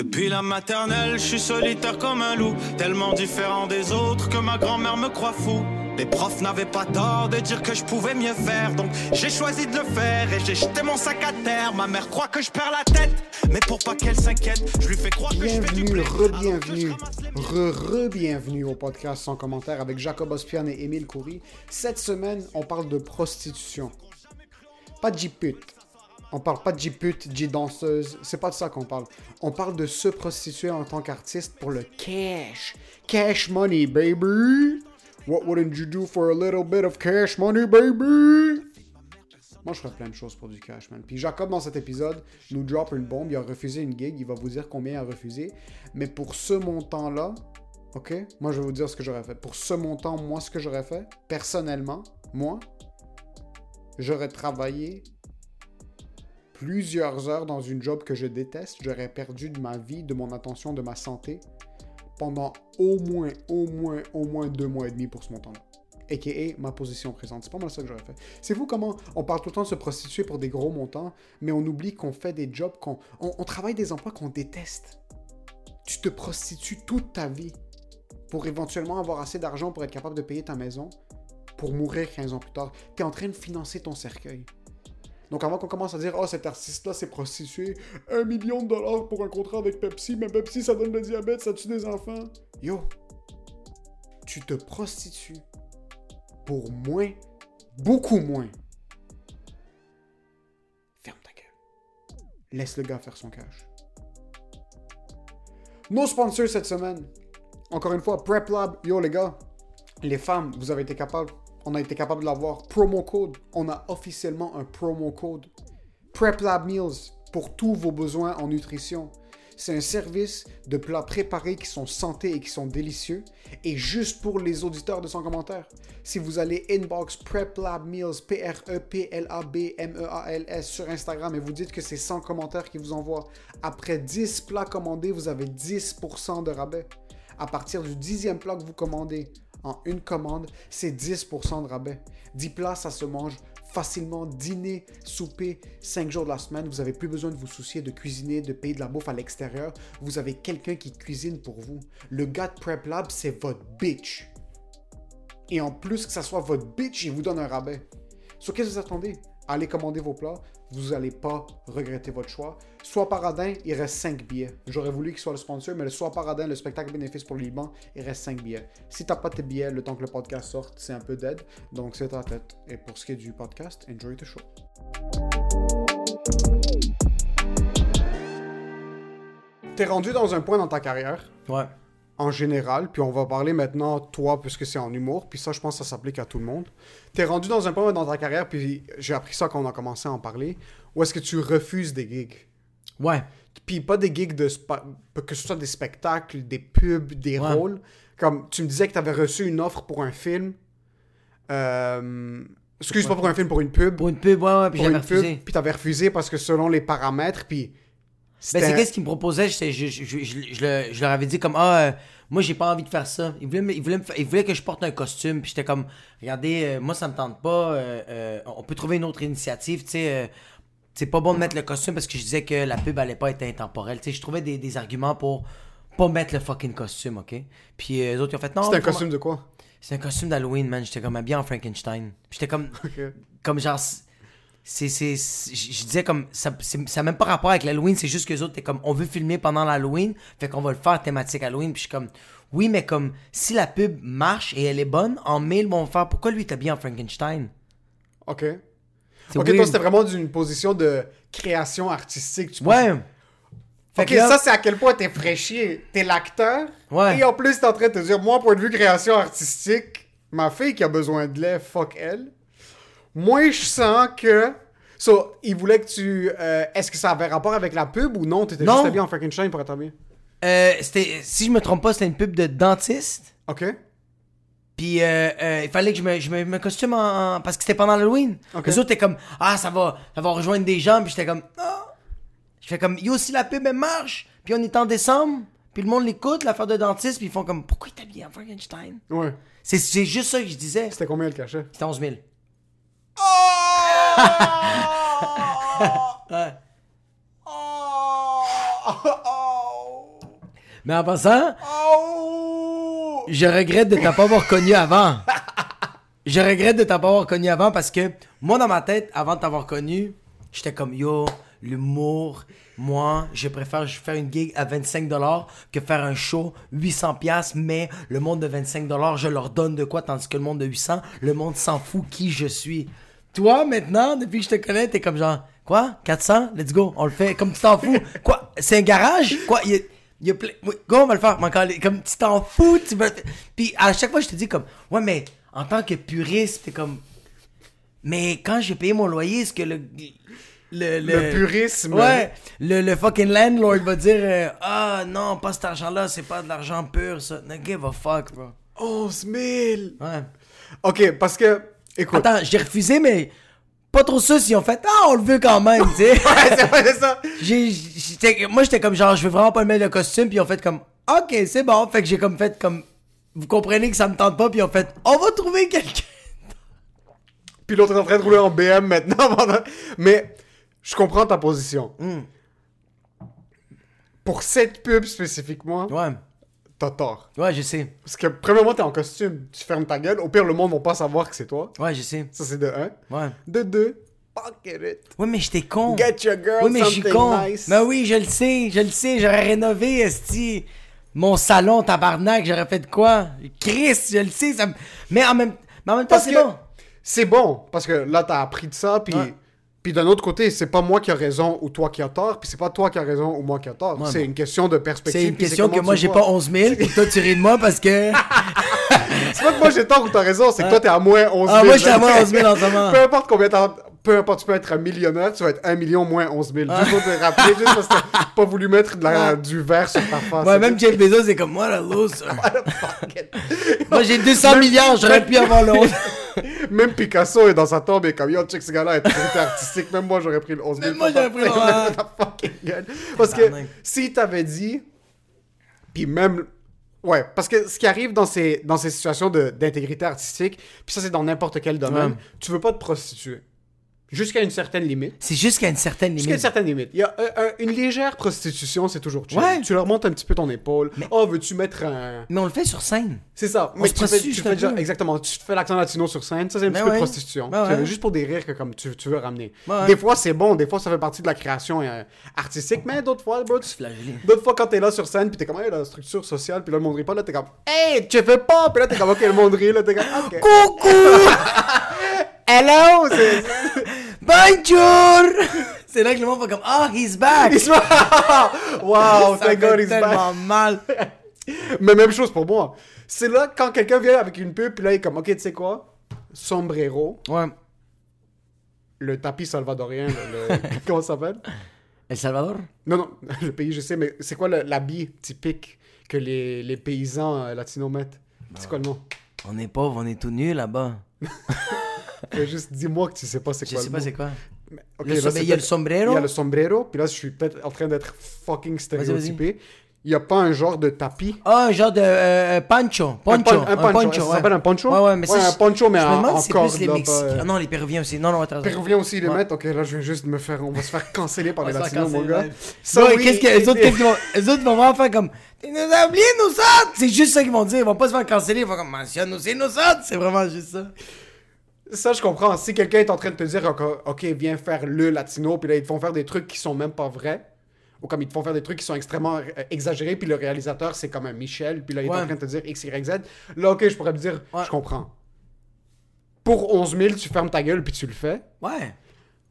Depuis la maternelle, je suis solitaire comme un loup, tellement différent des autres que ma grand-mère me croit fou. Les profs n'avaient pas tort de dire que je pouvais mieux faire, donc j'ai choisi de le faire et j'ai jeté mon sac à terre. Ma mère croit que je perds la tête, mais pour pas qu'elle s'inquiète, je lui fais croire que je fais du re-bienvenue, re-re-bienvenue au podcast sans commentaire avec Jacob Ospian et Émile Coury. Cette semaine, on parle de prostitution. Pas de J-pute. On parle pas de J-pute, J-danseuse. C'est pas de ça qu'on parle. On parle de se prostituer en tant qu'artiste pour le cash. Cash money, baby. What wouldn't you do for a little bit of cash money, baby? Moi, je ferais plein de choses pour du cash, man. Puis Jacob, dans cet épisode, nous drop une bombe. Il a refusé une gig. Il va vous dire combien il a refusé. Mais pour ce montant-là, OK? Moi, je vais vous dire ce que j'aurais fait. Pour ce montant, moi, ce que j'aurais fait, personnellement, moi, j'aurais travaillé plusieurs heures dans une job que je déteste. J'aurais perdu de ma vie, de mon attention, de ma santé pendant au moins, au moins, au moins deux mois et demi pour ce montant-là. A.K.A. ma position présente. C'est pas mal ça que j'aurais fait. C'est fou comment on parle tout le temps de se prostituer pour des gros montants, mais on oublie qu'on fait des jobs, qu'on on, travaille des emplois qu'on déteste. Tu te prostitues toute ta vie pour éventuellement avoir assez d'argent pour être capable de payer ta maison, pour mourir 15 ans plus tard. Tu es en train de financer ton cercueil. Donc avant qu'on commence à dire oh cet artiste-là s'est prostitué, un million de dollars pour un contrat avec Pepsi, mais Pepsi ça donne le diabète, ça tue des enfants. Yo, tu te prostitues pour moins, beaucoup moins. Ferme ta gueule. Laisse le gars faire son cash. Nos sponsors cette semaine. Encore une fois, Prep Lab. Yo les gars, les femmes, vous avez été capables. On a été capable de l'avoir. Promo code. On a officiellement un promo code. Prep Lab Meals pour tous vos besoins en nutrition. C'est un service de plats préparés qui sont santé et qui sont délicieux. Et juste pour les auditeurs de son commentaire, si vous allez inbox Prep Lab Meals, P-R-E-P-L-A-B-M-E-A-L-S sur Instagram et vous dites que c'est 100 commentaires qui vous envoient, après 10 plats commandés, vous avez 10% de rabais. À partir du dixième plat que vous commandez en une commande, c'est 10% de rabais. 10 plats, ça se mange facilement. Dîner, souper, 5 jours de la semaine. Vous n'avez plus besoin de vous soucier de cuisiner, de payer de la bouffe à l'extérieur. Vous avez quelqu'un qui cuisine pour vous. Le gars de Prep Lab, c'est votre bitch. Et en plus que ça soit votre bitch, il vous donne un rabais. Sur qu'est-ce que vous attendez? Allez commander vos plats, vous n'allez pas regretter votre choix. Soit Paradin, il reste 5 billets. J'aurais voulu qu'il soit le sponsor, mais le Soit Paradin, le spectacle bénéfice pour le Liban, il reste 5 billets. Si t'as pas tes billets, le temps que le podcast sorte, c'est un peu dead. Donc c'est ta tête. Et pour ce qui est du podcast, enjoy the show. T'es rendu dans un point dans ta carrière Ouais. en général, puis on va parler maintenant toi puisque c'est en humour, puis ça je pense que ça s'applique à tout le monde. T'es rendu dans un point dans ta carrière, puis j'ai appris ça quand on a commencé à en parler, où est-ce que tu refuses des gigs? Ouais. Puis pas des gigs de que ce soit des spectacles, des pubs, des Ouais. rôles. Comme tu me disais que tu avais reçu une offre pour un film. Euh... Excuse pas pour un film, pour une pub. Pour une pub, ouais, ouais, puis j'avais pub, refusé. puis t'avais refusé parce que selon les paramètres, puis. Ben, c'est qu'est-ce qu'ils me proposaient, je, je, je, je- je- je le- je leur avais dit comme, ah, euh, moi j'ai pas envie de faire ça. Ils voulaient, me- ils voulaient, me ils voulaient que je porte un costume, puis j'étais comme, regardez, euh, moi ça me tente pas, euh, on peut trouver une autre initiative, tu sais. C'est pas bon de mettre le costume parce que je disais que la pub allait pas être intemporelle. Tu sais, je trouvais des, des arguments pour pas mettre le fucking costume, ok? Puis euh, les autres, ils ont fait non. C'était un costume de quoi? C'est un costume d'Halloween, man. J'étais comme habillé en Frankenstein. J'étais comme. Ok. Comme genre. C'est. je disais comme. Ça c'est- ça a même pas rapport avec l'Halloween, c'est juste que les autres, t'es comme. On veut filmer pendant l'Halloween, fait qu'on va le faire thématique Halloween. Puis je suis comme. Oui, mais comme. Si la pub marche et elle est bonne, en mail, vont faire. Pourquoi lui, t'es habillé en Frankenstein? Ok. Ok, weird. toi c'était vraiment d'une position de création artistique. Tu Ouais. Fait Ok, là- ça c'est à quel point t'es fraîchier. T'es l'acteur. Ouais. Et en plus t'es en train de te dire, moi, point de vue création artistique, ma fille qui a besoin de lait, fuck elle. Moi, je sens que. So, il voulait que tu. euh, Est-ce que ça avait rapport avec la pub ou non? T'étais juste habillé en Frankenstein pour être habillé. Euh, c'était. Si je me trompe pas, c'était une pub de dentiste. Ok. Puis euh, euh, il fallait que je me, je me, me costume en, en- parce que c'était pendant l'Halloween. Ok. Les autres étaient comme ah ça va ça va rejoindre des gens puis j'étais comme ah. Je fais comme yo si la pub elle marche puis on est en décembre puis le monde l'écoute l'affaire de dentiste puis ils font comme pourquoi il t'a habillé en Frankenstein? Ouais. C'est c'est juste ça que je disais. C'était combien le cachet? C'était 11 000. Ouais. Mais en passant, Oh! Je regrette de t'avoir connu avant. Je regrette de t'avoir connu avant parce que moi, dans ma tête, avant de t'avoir connu, j'étais comme yo, l'humour, moi, je préfère faire une gig à 25$ que faire un show 800$, mais le monde de 25$, je leur donne de quoi, tandis que le monde de 800$, le monde s'en fout qui je suis. Toi, maintenant, depuis que je te connais, t'es comme genre, quoi, 400? Let's go, on le fait, comme tu t'en fous. Quoi, c'est un garage? Quoi, il y a plein... oui, Go, on va le faire. Comme tu t'en fous, tu veux... Puis à chaque fois, je te dis comme, ouais, mais en tant que puriste, t'es comme, mais quand j'ai payé mon loyer, est-ce que le... Le, Le purisme. Ouais, le, le fucking landlord va dire, euh, ah non, pas cet argent-là, c'est pas de l'argent pur, ça. No give a fuck, bro. 11 000! Ouais. Ok, parce que, écoute. Attends, j'ai refusé, mais pas trop ça si on fait, ah, on le veut quand même, tu sais. Ouais, c'est ça. J'ai- j'étais- moi, j'étais comme genre, je veux vraiment pas le mettre le costume, puis on fait comme, ok, c'est bon. Fait que j'ai comme fait comme, vous comprenez que ça me tente pas, puis on fait, on va trouver quelqu'un. Puis l'autre est en train de rouler en BM maintenant. Mais je comprends ta position. Hmm. Pour cette pub spécifiquement, Ouais, t'as tort. ouais, je sais. Parce que, premièrement, t'es en costume. Tu fermes ta gueule. Au pire, le monde va pas savoir que c'est toi. Ouais, je sais. Ça, c'est de un. Ouais. De deux, pocket it. Ouais, mais j'étais con. Get your girl Oui, mais je suis something con. nice. Mais oui, je le sais, je le sais. J'aurais rénové, esti, mon salon, tabarnak. J'aurais fait de quoi? Chris, je le sais. Ça me... mais, en même... mais en même temps, c'est que bon. c'est bon. Parce que là, t'as appris de ça. Puis, Ouais. Puis d'un autre côté, c'est pas moi qui a raison ou toi qui as tort. Puis c'est pas toi qui as raison ou moi qui a tort. Ouais, c'est une question de perspective. C'est une question que moi, j'ai pas 11 000, puis toi, tu ris de moi parce que... C'est pas que moi j'ai tort ou t'as raison, c'est que toi t'es à moins 11 000. Ah, moi, j'étais à moins 11 000 en ce moment. Peu importe combien t'as. Peu importe, tu peux être un millionnaire, tu vas être 1 million moins 11 000. Juste pour te rappeler, juste parce que t'as pas voulu mettre de la- du verre sur ta face. Ouais, même. Jeff Bezos, c'est comme moi, la loser. Moi, j'ai 200 milliards, j'aurais pu avoir 11 Même Picasso est dans sa tombe et comme yo, check ce gars-là est très artistique. Même moi j'aurais pris le 11 000. Même moi, j'aurais pris le- Ta fucking gueule. Parce que si t'avais dit. Puis même. Ouais, parce que ce qui arrive dans ces, dans ces situations d'intégrité artistique, puis ça c'est dans n'importe quel domaine, Ouais. tu veux pas te prostituer. Jusqu'à une certaine limite. C'est juste qu'à une certaine Jusqu'à une limite. certaine limite. Il y a euh, euh, une légère prostitution, c'est toujours chill. Ouais. Tu leur montes un petit peu ton épaule. Oh, veux-tu mettre un. Mais on le fait sur scène. C'est ça. On Mais se tu fais, tu fais déjà- exactement. Tu fais l'accent latino sur scène. Ça, c'est un petit Ben peu de prostitution. Ben C'est ouais. juste pour des rires que comme tu, tu veux ramener. Ben. Des fois, c'est bon. Des fois, ça fait partie de la création euh, artistique. Mais d'autres fois, bro, tu-. D'autres fois, quand t'es là sur scène, puis t'es comme, hey, la structure sociale, puis là, le monde rit pas, là, t'es comme, hey, tu fais pas, puis là, t'es comme, ok, le monde rit, là, t'es comme. Coucou! Hello! Bonjour! C'est là que le monde fait comme Ah, he's back! Il se- wow, thank God he's back. tellement mal. Mais même chose pour moi. C'est là quand quelqu'un vient avec une pub, puis là, il est comme, ok, tu sais quoi? Sombrero, Ouais. le tapis salvadorien, le, le- comment ça s'appelle? El Salvador? Non, non, le pays, je sais, mais c'est quoi l'habit typique que les, les paysans euh, latinos mettent? C'est quoi le nom? On est pauvre, on est tout nus là-bas. Juste dis-moi que tu sais pas c'est Je quoi sais le pas c'est quoi. Mais, Le là, il y a le sombrero? Il y a le sombrero, puis là, je suis peut-être en train d'être fucking stéréotypé. Il y a pas un genre de tapis? Ah, un genre de euh, pancho. Un Poncho. pon- un poncho. Ça ouais. s'appelle un poncho? Ouais, ouais, mais Ouais, un je- poncho, mais je me en- demande en si c'est plus les Mexicains. euh, Ah non, les Péruviens aussi. Non, non, attends. Péruviens aussi, ils les Ouais. mettent? Ok, là, je viens juste de me faire. On va se faire canceller par les latinos, mon gars. Ça, oui, qu'est-ce que les autres, qu'est-ce qu'ils vont, les autres vont vraiment faire comme, tu nous as oublié nous autres! C'est juste ça qu'ils vont dire. Ils vont pas se faire canceller. Ils vont comme, mentionne-nous, c'est nous autres. C'est vraiment juste ça. Ça, je comprends. Si quelqu'un est en train de te dire, ok, viens faire le latino, puis là, ils te font faire des trucs qui sont même pas vrais, ou comme ils te font faire des trucs qui sont extrêmement euh, exagérés, puis le réalisateur, c'est comme un Michel, puis là, il est Ouais. en train de te dire X, Y, Z. Là, ok, je pourrais me dire, Ouais. je comprends. Pour 11 000, tu fermes ta gueule, puis tu le fais. Ouais.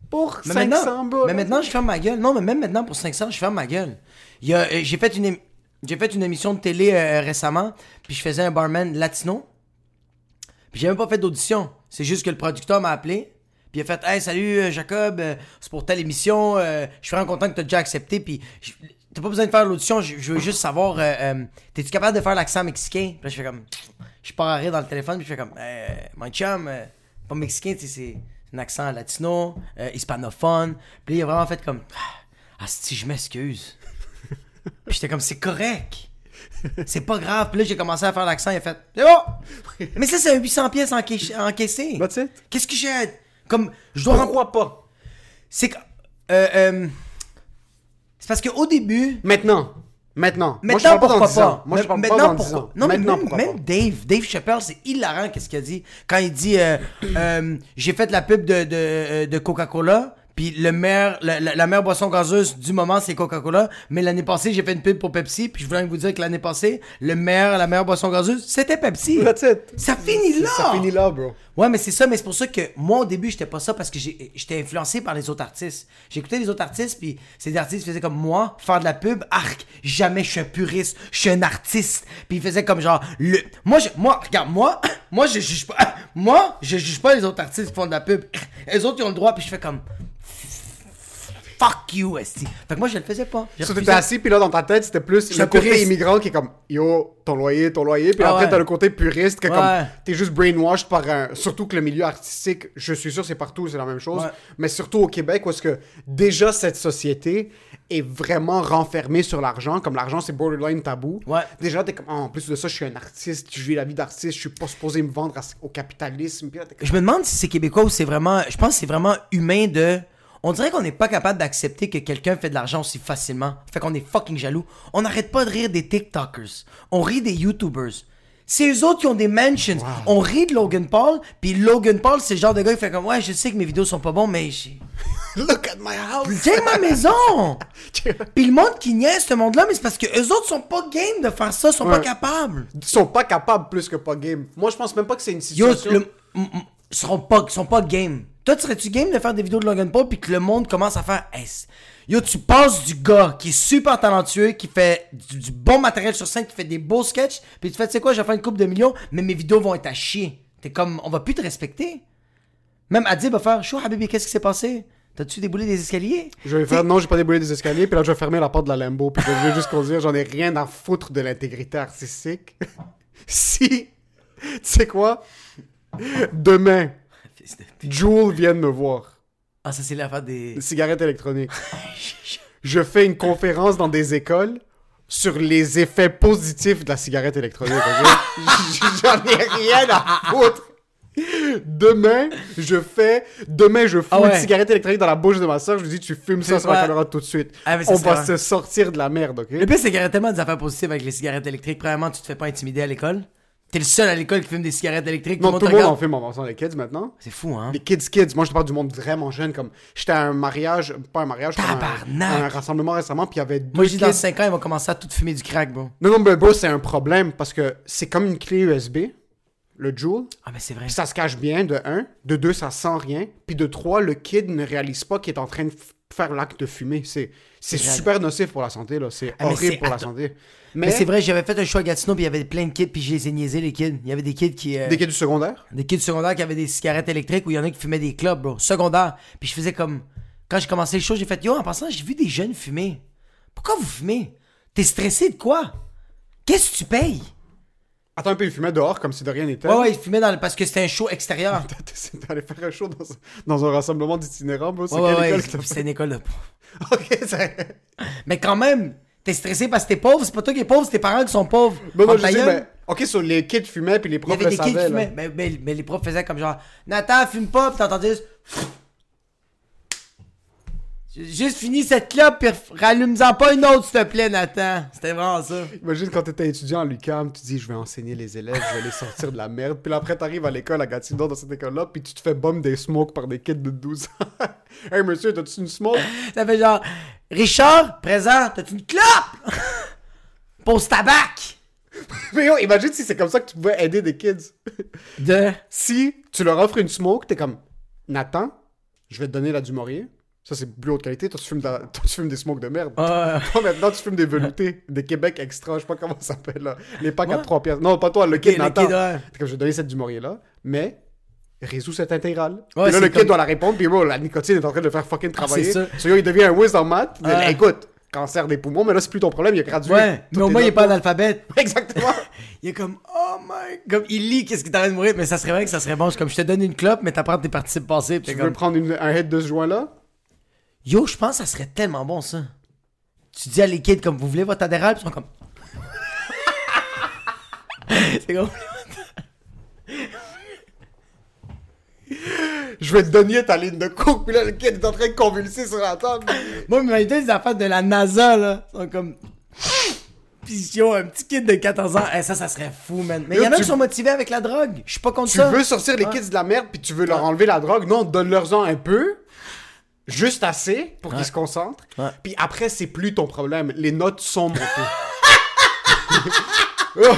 Pour Mais 500 maintenant, bas, mais maintenant, je ferme ma gueule. Non, mais même maintenant, pour 500, je ferme ma gueule. Euh, j'ai fait une, j'ai fait une émission de télé euh, récemment, puis je faisais un barman latino. Puis j'ai même pas fait d'audition. C'est juste que le producteur m'a appelé. Puis il a fait Hey, salut euh, Jacob, euh, c'est pour telle émission. euh, je suis vraiment content que tu déjà accepté. Puis t'as pas besoin de faire l'audition. Je, veux juste savoir T'es-tu capable de faire l'accent mexicain? Puis là, je fais comme Je pars à rire dans le téléphone. Puis je fais comme Mon chum, pas mexicain, c'est un accent latino, hispanophone. Puis il a vraiment fait comme Ah, si je m'excuse. Puis j'étais comme C'est correct. C'est pas grave. Puis là, j'ai commencé à faire l'accent. Il a fait C'est bon. Mais ça, c'est un 800 pièces encaissé. encaissé. That's it. Qu'est-ce que j'ai. Comme. Je dois. Pourquoi pas? C'est que. euh, euh, c'est parce qu'au début. Maintenant. Maintenant. Maintenant, Moi, je pas pourquoi 10 ans. pas? Moi, je parle Maintenant, pas dans 10 pourquoi- ans. Non, mais Maintenant, même? Dave, Dave Chappelle, c'est hilarant qu'est-ce qu'il a dit? Quand il dit euh, euh, J'ai fait la pub de, de, de Coca-Cola, puis le meilleur, la, la- la meilleure boisson gazeuse du moment, c'est Coca-Cola. Mais l'année passée, j'ai fait une pub pour Pepsi, puis je voulais vous dire que l'année passée, le meilleur, la meilleure boisson gazeuse, c'était Pepsi. That's it. Ça finit là! Ça finit là, bro. Ouais, mais c'est ça, mais c'est pour ça que moi, au début, j'étais pas ça parce que j'étais influencé par les autres artistes. J'écoutais les autres artistes, puis ces artistes faisaient comme moi, faire de la pub, arc, jamais je suis un puriste, je suis un artiste. Puis ils faisaient comme genre, le. Moi, je, moi, regarde, moi, moi, je juge pas. Moi, je juge pas les autres artistes qui font de la pub. Les autres, ils ont le droit, puis je fais comme. Fuck you, esti. Fait que moi, je le faisais pas. Refusé. t'étais assis, puis là, dans ta tête, c'était plus le côté puriste. immigrant qui est comme Yo, ton loyer, ton loyer. Puis Ah après, ouais. t'as le côté puriste, que Ouais. comme t'es juste brainwashed par un. Surtout que le milieu artistique, je suis sûr, c'est partout, c'est la même chose. Ouais. Mais surtout au Québec, où est-ce que déjà cette société est vraiment renfermée sur l'argent. Comme l'argent, c'est borderline tabou. Ouais. Déjà, t'es comme Ah, en plus de ça, je suis un artiste, je vis la vie d'artiste, je suis pas supposé me vendre à- au capitalisme. Puis là, t'es comme, Je me demande si c'est québécois ou c'est vraiment. Je pense que c'est vraiment humain de. On dirait qu'on n'est pas capable d'accepter que quelqu'un fait de l'argent aussi facilement. Fait qu'on est fucking jaloux. On n'arrête pas de rire des TikTokers. On rit des YouTubers. C'est eux autres qui ont des mentions. On rit de Logan Paul, puis Logan Paul, c'est le genre de gars qui fait comme Ouais, je sais que mes vidéos sont pas bons, mais j'ai. Look at my house! Tiens ma maison! puis le monde qui niaise ce monde-là, mais c'est parce que eux autres sont pas game de faire ça, sont pas capables. Ils sont pas capables plus que pas game. Moi, je pense même pas que c'est une Yo, situation. le- ils seront pas, ils sont pas game. Toi, serais-tu game de faire des vidéos de Logan Paul puis que le monde commence à faire Hey, Yo, tu passes du gars qui est super talentueux, qui fait du, du bon matériel sur scène, qui fait des beaux sketchs, puis tu fais, tu sais quoi, je vais faire une coupe de millions, mais mes vidéos vont être à chier. T'es comme, on va plus te respecter. Même Adib va faire, Chou, Habibi, qu'est-ce qui s'est passé? T'as-tu déboulé des escaliers? Je vais faire, non, j'ai pas déboulé des escaliers, puis là, je vais fermer la porte de la Lambo, puis je vais juste conduire, j'en ai rien à foutre de l'intégrité artistique. si, tu sais quoi, demain, Jules vient de me voir, Ah, ça, c'est l'affaire des. cigarette électronique. Je fais une conférence dans des écoles sur les effets positifs de la cigarette électronique? J'en ai rien à foutre. Demain, je fais. Demain, je fous Ah ouais. une cigarette électronique dans la bouche de ma soeur. Je lui dis, tu fumes ça sur la caméra tout de suite. Ah, On va vrai. se sortir de la merde, ok? Le pire, c'est qu'il y aurait tellement des affaires positives avec les cigarettes électriques. Premièrement, tu te fais pas intimider à l'école. T'es le seul à l'école qui fume des cigarettes électriques. Non, tout le monde en fume en les kids maintenant. C'est fou, hein? Les kids kids. Moi, je te parle du monde vraiment jeune. Comme j'étais à un mariage, pas un mariage, un, un rassemblement récemment, puis il y avait deux Moi, dis dans kids. 5 ans, ils vont commencer à tout fumer du crack, bro. Non, non, mais bro, c'est un problème parce que c'est comme une clé USB, le Joule. Ah, mais c'est vrai. Ça se cache bien, de un. De deux, ça sent rien. Puis de trois, le kid ne réalise pas qu'il est en train de faire l'acte de fumer. C'est, c'est super nocif pour la santé, là. C'est Ah, horrible pour la santé. Mais, Mais, c'est vrai, j'avais fait un show à Gatineau, puis il y avait plein de kids, puis je les ai niaisés, les kids. Il y avait des kids qui. euh, des kids du secondaire, des kids secondaires qui avaient des cigarettes électriques, ou il y en a qui fumaient des clubs, bro. Secondaire. Puis je faisais comme. Quand j'ai commencé le show, j'ai fait Yo, en passant, j'ai vu des jeunes fumer. Pourquoi vous fumez? T'es stressé de quoi? Qu'est-ce que tu payes? Attends un peu, ils fumaient dehors comme si de rien n'était. Ouais, ouais, dans le... parce que c'était un show extérieur. Allé faire un show dans, dans un rassemblement d'itinérants. C'est Ouais, ouais, école que t'as c'était une école de pauvres. Ok, c'est... Mais quand même, t'es stressé parce que t'es pauvre, c'est pas toi qui es pauvre, c'est tes parents qui sont pauvres. Non, Ferme je gueule. mais... Ok, sur les kids fumaient, puis les Il y profs avait des kids qui fumaient. Mais, mais- mais les profs faisaient comme genre Nathan, fume pas, pis t'entendais juste. Juste fini cette clope, pis rallume-en pas une autre, s'il te plaît, Nathan. C'était vraiment ça. Imagine quand t'étais étudiant à l'UQAM, tu dis je vais enseigner les élèves, je vais les sortir de la merde. Puis là, après t'arrives à l'école à Gatineau dans cette école-là, puis tu te fais bomber des smokes par des kids de 12 ans. hey monsieur, t'as-tu une smoke? Ça fait genre Richard, présent, t'as une clope? Pose tabac Mais yo, imagine si c'est comme ça que tu pouvais aider des kids. De? si tu leur offres une smoke, t'es comme Nathan, je vais te donner la du Maurier. Ça, c'est plus haute qualité. Toi, tu fumes, de la- toi, tu fumes des smokes de merde. Ah, Toi, maintenant, tu fumes des veloutés, des Québec extra, je sais pas comment ça s'appelle là. Les packs à Ouais. 3 pièces. Non, pas toi, le kid le Nathan. je vais donner cette du Maurier là, mais résous cette intégrale. Ouais, puis là, le kid comme- doit la répondre, puis bro, la nicotine est en train de le faire fucking travailler. c'est So, yo, il devient un whiz en maths. Ouais. Mais Écoute, cancer des poumons, mais là, c'est plus ton problème, il a gradué. Ouais, mais au moins, il est pas analphabète. Exactement. Il est comme, oh my. Comme, il lit qu'est-ce qui t'arrête de mourir, mais ça serait vrai que ça serait bon. C'est comme, je te donne une clope, mais t'apprends tes participes passés. tu veux comme, prendre une- un head de ce joint-là? Yo, je pense que ça serait tellement bon, ça. Tu dis à les kids, comme, vous voulez votre? Puis ils sont comme. c'est comme. Je vais te donner ta ligne de coke, puis là, le kid est en train de convulser sur la table. Moi, mais des affaires de la NASA, là, sont comme. Puis yo, un petit kid de 14 ans, eh, ça, ça serait fou, man. Mais il y en a tu- qui sont motivés avec la drogue. Je suis pas contre Tu ça. veux sortir les Ouais. kids de la merde puis tu veux leur enlever la drogue? Non, donne-leur-en un peu. Juste assez pour Ouais. se concentrent. Ouais. Puis après, c'est plus ton problème. Les notes sont montées. Oh.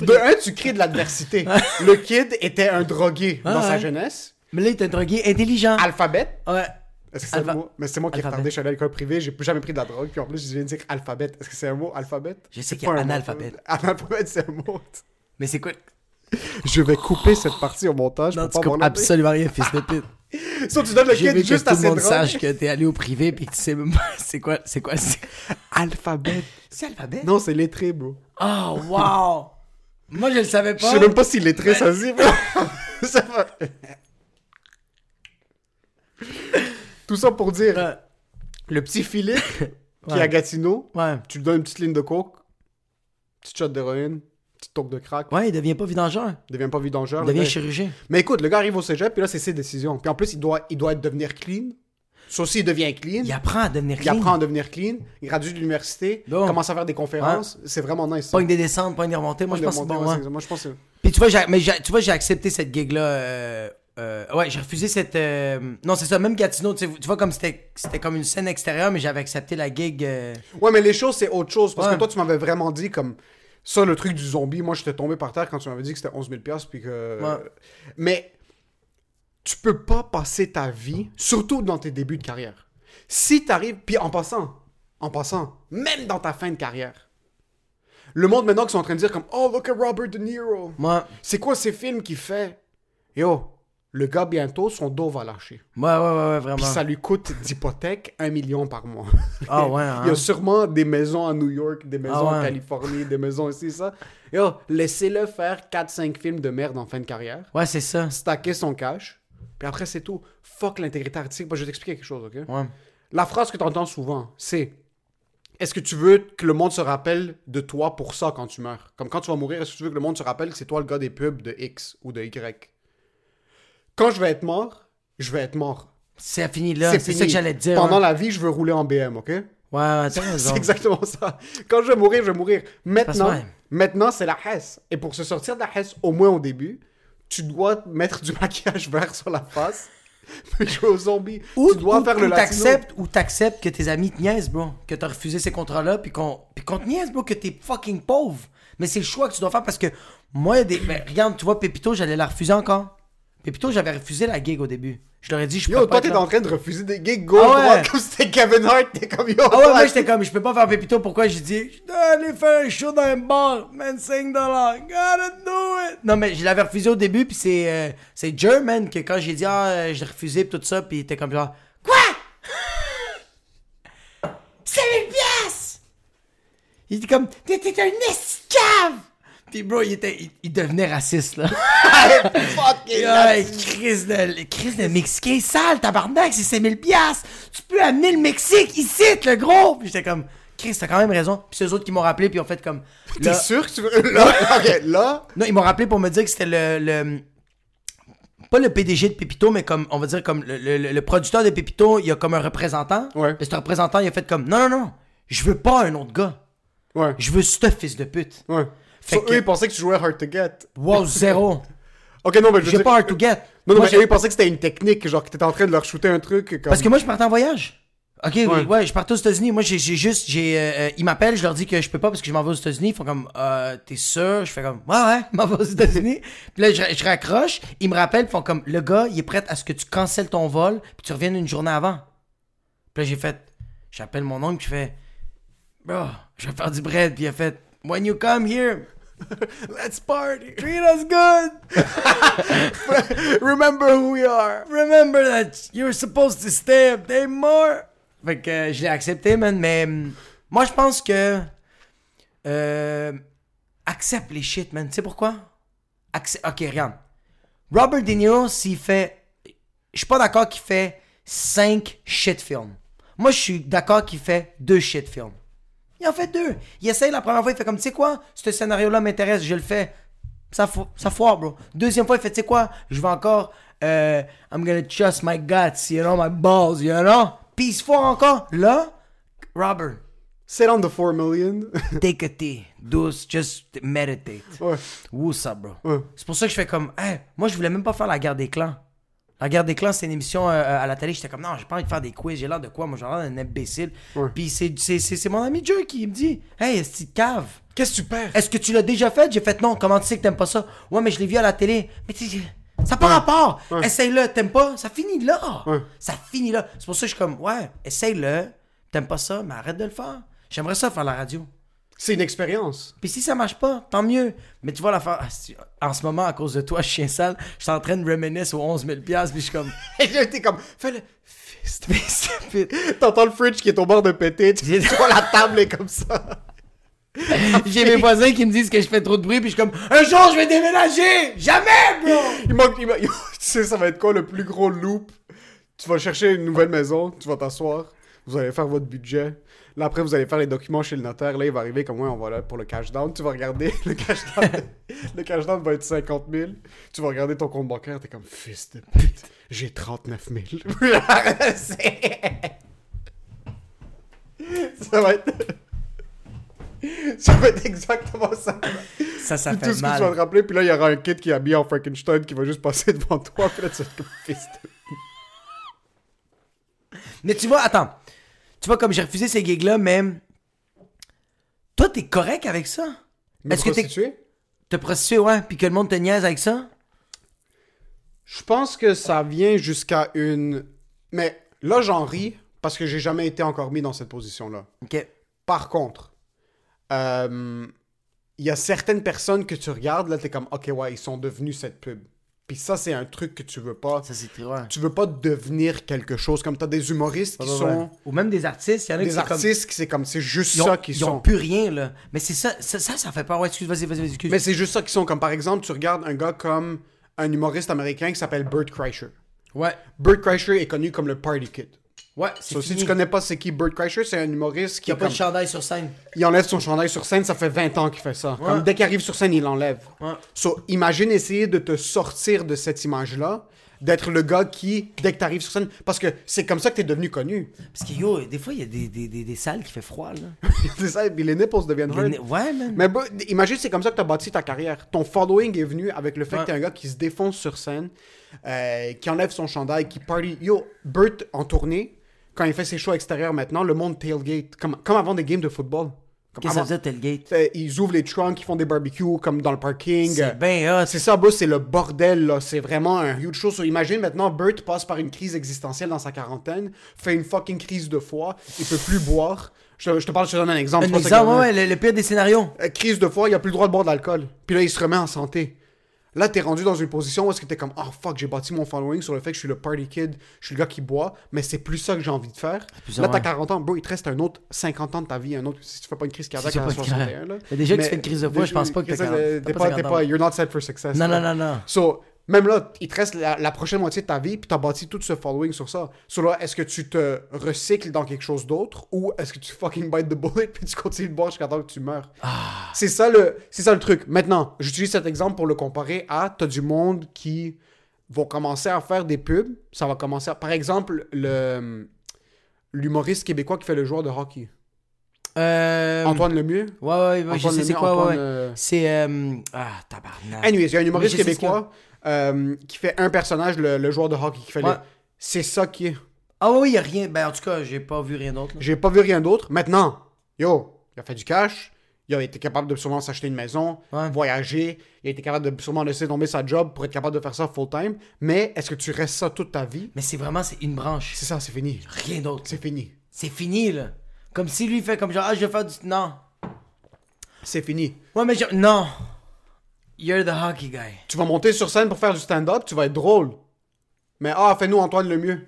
de un, tu crées de l'adversité. Le kid était un drogué dans sa ouais. jeunesse. Mais là, il est un drogué intelligent. Alphabet. Ouais. Est-ce que c'est un Alpha- mot? Mais c'est moi qui ai Alphabet. retardé, je suis allé à l'école privée, j'ai plus jamais pris de la drogue, puis en plus je viens de dire alphabet. Est-ce que c'est un mot, alphabet? Je sais qu'il y a un mot. analphabète. Analphabète, c'est un mot. Mais c'est quoi? Je vais couper cette partie au montage Non, pour tu pas absolument rien, fils de pute. Soit tu donnes le J'ai vu kid que juste tout le monde sache que t'es allé au privé puis que tu sais même pas c'est quoi, c'est quoi, c'est... Alphabet. C'est alphabet? Non, c'est lettré, bro. Oh, wow! Moi, je le savais Je pas. sais même pas si lettré ça se dit. bro. Ça va. Tout ça pour dire, Ouais. le petit Philippe qui Ouais. est à Gatineau, Ouais. tu lui donnes une petite ligne de coke, petite shot d'héroïne, toque de crack, Ouais, il devient pas vidangeur. il devient pas vidangeur. Il devient chirurgien. Mais écoute, le gars arrive au cégep, puis là, c'est ses décisions. Puis en plus, il doit, il doit devenir clean. Ça aussi, il devient clean. Il apprend à devenir Il clean. apprend à devenir clean. Il gradue de l'université. Bon. Commence à faire des conférences. C'est vraiment nice. ça. Pogne des descentes, pogne des remontées. Moi, je pense que c'est Monter, bon, ouais, Moi, je pense que Puis tu vois, j'ai, mais j'ai- tu vois, j'ai accepté cette gig-là. euh, euh, ouais, j'ai refusé cette. euh, non, c'est ça, même Gatineau, tu vois, comme c'était, c'était comme une scène extérieure, mais j'avais accepté la gig. euh, Ouais, mais les choses, c'est autre chose. Parce Ouais. que toi, tu m'avais vraiment dit comme. Ça, le truc du zombie, moi, j'étais tombé par terre quand tu m'avais dit que c'était 11 000 piastres, puis que... Ouais. Mais tu peux pas passer ta vie, surtout dans tes débuts de carrière. Si t'arrives... Puis en passant, en passant, même dans ta fin de carrière, le monde maintenant qui sont en train de dire comme « Oh, look at Robert De Niro! C'est quoi ces films qu'il fait? » Yo, le gars, bientôt, son dos va lâcher. ouais, ouais, ouais, Puis vraiment. ça lui coûte d'hypothèque un million par mois. Ah ouais, Il y hein. a sûrement des maisons à New York, des maisons Ah en ouais. Californie, des maisons ici, ça. Yo, laissez-le faire 4-5 films de merde en fin de carrière, Ouais, c'est ça. stacker son cash, puis après c'est tout. Fuck l'intégrité artistique. Moi, je vais t'expliquer quelque chose, ok? Ouais. La phrase que tu entends souvent, c'est Est-ce que tu veux que le monde se rappelle de toi pour ça quand tu meurs? Comme quand tu vas mourir, est-ce que tu veux que le monde se rappelle que c'est toi le gars des pubs de X ou de Y Quand je vais être mort, je vais être mort. C'est fini là. C'est ça que j'allais te dire. Pendant ouais. la vie, je veux rouler en BM, ok? Ouais, ouais. C'est exactement ça. Quand je vais mourir, je vais mourir. Maintenant, maintenant c'est la Hesse. Et pour se sortir de la Hesse, au moins au début, tu dois mettre du maquillage vert sur la face, puis jouer aux zombies. Ou, tu dois ou- faire ou le t'acceptes, ou t'acceptes que tes amis te niaisent, bro. Que t'as refusé ces contrats-là, puis qu'on, puis qu'on te niaise, bro, que t'es fucking pauvre. Mais c'est le choix que tu dois faire parce que moi, il y a des. ben, regarde, tu vois, Pépito, j'allais la refuser encore. Pépito, j'avais refusé la gig au début. Je leur ai dit, je peux Yo, pas. toi, être t'es là. en train de refuser des gigs go Ah ouais. comme c'était Kevin Hart. T'es comme yo. Ah ouais, moi j'étais comme, je peux pas faire Pépito. Pourquoi? J'ai dit, je dois aller faire un show dans un bar, man, 5 dollars, gotta do it. Non, mais je l'avais refusé au début, puis c'est, euh, c'est German que quand j'ai dit, ah, euh, je l'ai refusé, pis tout ça, puis il était comme genre, quoi? 5000 piastres! Il était comme, t'es t'es un esclave! Puis bro, il était, il, il devenait raciste, là. Fucking Ouais. Chris de, Chris de Mexicain sale, tabarnak, c'est 5000 piastres. Tu peux amener le Mexique ici, le gros. Puis j'étais comme, Chris, t'as quand même raison. Puis c'est eux autres qui m'ont rappelé, puis en fait comme... T'es sûr que tu veux. Là, ok, là? Non, ils m'ont rappelé pour me dire que c'était le, le- Pas le PDG de Pépito, mais comme, on va dire, comme le, le- le producteur de Pépito, il y a comme un représentant. Ouais. Et ce représentant, il a fait comme, non, non, non, je veux pas un autre gars. Ouais, Je veux ce fils de pute. ouais. Fait So, que- Eux, ils pensaient que tu jouais Hard to Get. Wow, zéro. Ok, non, mais je J'ai pas hard to get. Non, non, Moi, mais eux, ils pensaient que c'était une technique, genre que t'étais en train de leur shooter un truc. Comme... Parce que moi, je partais en voyage. Ok, oui, Ouais. ouais, je partais aux États-Unis. Moi, j'ai juste, j'ai, euh, euh, ils m'appellent, je leur dis que je peux pas parce que je m'en vais aux États-Unis. Ils font comme, euh, t'es sûr? Je fais comme, ouais, ouais, je m'en vais aux États-Unis. puis là, je, je raccroche. Ils me rappellent, ils font comme, le gars, il est prêt à ce que tu cancelles ton vol, puis tu reviennes une journée avant. Puis là, j'ai fait, j'appelle mon oncle, je fais, bro, je vais faire du bread. Puis il a fait, when you come here, Let's party. treat us good. Remember who we are. Remember that you're supposed to stay a day more. Fait que euh, je l'ai accepté, man. Mais hum, moi, je pense que. Euh, accepte les shit, man. Tu sais pourquoi? Ok, regarde. Robert De Niro, s'il fait. Je suis pas d'accord qu'il fait 5 shit films. Moi, je suis d'accord qu'il fait 2 shit films. Il en fait deux. Il essaye la première fois, il fait comme, tu sais quoi, ce scénario-là m'intéresse, je le fais. Ça, fo- ça foire, bro. Deuxième fois, il fait, tu sais quoi, je vais encore, euh, I'm gonna trust my guts, you know, my balls, you know? Puis il se foire encore. Là, Robert, Sit on the 4 million. Take a tea. Douce. Just meditate. ouais. Woo ça, bro. Ouais. C'est pour ça que je fais comme, hey, moi, je voulais même pas faire la guerre des clans. La guerre des clans, c'est une émission euh, à la télé. J'étais comme, non, j'ai pas envie de faire des quiz. J'ai l'air de quoi? Moi, j'ai l'air d'un imbécile. Ouais. Puis c'est, mon ami Joe qui me dit, hey, est-ce que cave? Qu'est-ce que tu perds? Est-ce que tu l'as déjà fait? J'ai fait non. Comment tu sais que t'aimes pas ça? Ouais, mais je l'ai vu à la télé. Mais tu sais, ça n'a pas rapport. Ouais. Essaye-le. T'aimes pas? Ça finit là. Ouais. Ça finit là. C'est pour ça que je suis comme, ouais, essaye-le. T'aimes pas ça, mais arrête de le faire. J'aimerais ça faire la radio. C'est une expérience. Puis si ça marche pas, tant mieux. Mais tu vois l'affaire. ah, En ce moment, à cause de toi, chien sale, je suis en train de reminisce aux 11 000 puis je suis comme. J'ai été comme, fais-le. Fist. Mais c'est pit. T'entends le fridge qui est au bord de péter, tu vois la table est comme ça. J'ai mes voisins qui me disent que je fais trop de bruit, puis je suis comme. Un jour, je vais déménager! Jamais, bro! Il manque, il manque- tu sais, ça va être quoi le plus gros loop? Tu vas chercher une nouvelle maison, tu vas t'asseoir, vous allez faire votre budget. Là, après, vous allez faire les documents chez le notaire. Là, il va arriver comme, ouais, on va là pour le cash down. Tu vas regarder, le cash down, le cash down va être 50 000. Tu vas regarder ton compte bancaire, t'es comme, fils de pute, j'ai 39 000. ça va être... ça va être exactement ça. Ça, ça Puis fait tout ce que tu vas mal. te rappeler, puis là, il y aura un kid qui est habillé en Frankenstein qui va juste passer devant toi, puis là, tu vas être comme fils de... Mais tu vois, attends. Tu vois, comme j'ai refusé ces gigs-là, mais. Toi, t'es correct avec ça? Est-ce que t'es. Te prostituer, ouais, puis que le monde te niaise avec ça? Je pense que ça vient jusqu'à une... Mais là, j'en ris parce que j'ai jamais été encore mis dans cette position-là. Ok. Par contre, euh, il y a certaines personnes que tu regardes, là, t'es comme, OK, ouais, ils sont devenus cette pub. Puis ça, c'est un truc que tu veux pas. Ça, c'est ouais. Tu veux pas devenir quelque chose. Comme t'as des humoristes qui Ouais, ouais, sont... Ou même des artistes, il y en a Des comme- artistes qui c'est comme, c'est juste Ils ont, ça qui ils sont. ont plus rien, là. Mais c'est ça, ça, ça, ça fait peur. Ouais, excuse, vas-y, vas-y, vas-y, excuse. Mais c'est juste ça qui sont. Comme par exemple, tu regardes un gars comme un humoriste américain qui s'appelle Bert Kreischer. Ouais, Bert Kreischer est connu comme le Party Kid. Ouais, c'est So, si tu connais pas c'est qui Bert Kreischer, c'est un humoriste qui Il a pas de chandail sur scène. il enlève son chandail sur scène, ça fait 20 ans qu'il fait ça. Ouais. Comme dès qu'il arrive sur scène, il l'enlève. Ouais. So, imagine essayer de te sortir de cette image-là, d'être le gars qui, dès que tu arrives sur scène, parce que c'est comme ça que tu es devenu connu. Parce que yo, des fois, il y a des, des, des, des salles qui fait froid, là. c'est ça, puis les nipples deviennent hard. Ouais, man. Mais imagine, c'est comme ça que tu as bâti ta carrière. Ton following est venu avec le fait Ouais. que tu es un gars qui se défonce sur scène, euh, qui enlève son chandail, qui party. Yo, Bert en tournée, quand il fait ses shows extérieurs maintenant, le monde tailgate, comme, comme avant des games de football. Qu'est-ce que ça tailgate? Euh, Ils ouvrent les trunks, ils font des barbecues comme dans le parking. C'est bien hot. C'est ça, c'est le bordel, là. C'est vraiment un huge show. So, imagine maintenant, Bert passe par une crise existentielle dans sa quarantaine, fait une fucking crise de foie, il peut plus boire. Je, te- je te parle, je te donne un exemple. Un exemple, ouais, ouais, le, le pire des scénarios. euh, crise de foie, il a plus le droit de boire de l'alcool. Puis là, il se remet en santé. Là, t'es rendu dans une position où est-ce que t'es comme, oh fuck, j'ai bâti mon following sur le fait que je suis le party kid, je suis le gars qui boit, mais c'est plus ça que j'ai envie de faire. Là, t'as ouais. 40 ans, bro, il te reste un autre 50 ans de ta vie, un autre, si tu fais pas une crise cardiaque à pas de 61, là. Mais déjà que tu fais une crise de foie, je pense pas que t'as c'est ça, 40, T'es t'es 50 pas, you're not set for success. Non, non, non, non. So, même là, il te reste la, la prochaine moitié de ta vie, puis t'as bâti tout ce following sur ça. So là, est-ce que tu te recycles dans quelque chose d'autre, ou est-ce que tu fucking bite the bullet, puis tu continues de boire jusqu'à temps que tu meurs? Ah. C'est ça, le, c'est ça le truc. Maintenant, j'utilise cet exemple pour le comparer à, t'as du monde qui vont commencer à faire des pubs, ça va commencer à... Par exemple, le l'humoriste québécois qui fait le joueur de hockey. Euh... Antoine Lemieux? Ouais, ouais, ouais, je sais c'est quoi, ouais, Antoine, ouais. euh, C'est. euh, Ah, tabarnak. Anyways, il y a un humoriste québécois euh, qui fait un personnage, le, le joueur de hockey qui fait Ouais. le... C'est ça qui est. Ah, ouais, ouais, y a rien. Ben, en tout cas, j'ai pas vu rien d'autre. J'ai pas vu rien d'autre. Maintenant, yo, il a fait du cash. Il a été capable de sûrement s'acheter une maison, Ouais. voyager. Il a été capable de sûrement laisser tomber sa job pour être capable de faire ça full-time. Mais est-ce que tu restes ça toute ta vie? Mais c'est vraiment, c'est une branche. C'est ça, c'est fini. Rien d'autre. C'est fini. C'est fini, là. Comme si lui fait comme genre, ah, je vais faire du. Non. C'est fini. Ouais, mais genre, non. You're the hockey guy. Tu vas monter sur scène pour faire du stand-up, tu vas être drôle. Mais ah, fais-nous Antoine le mieux.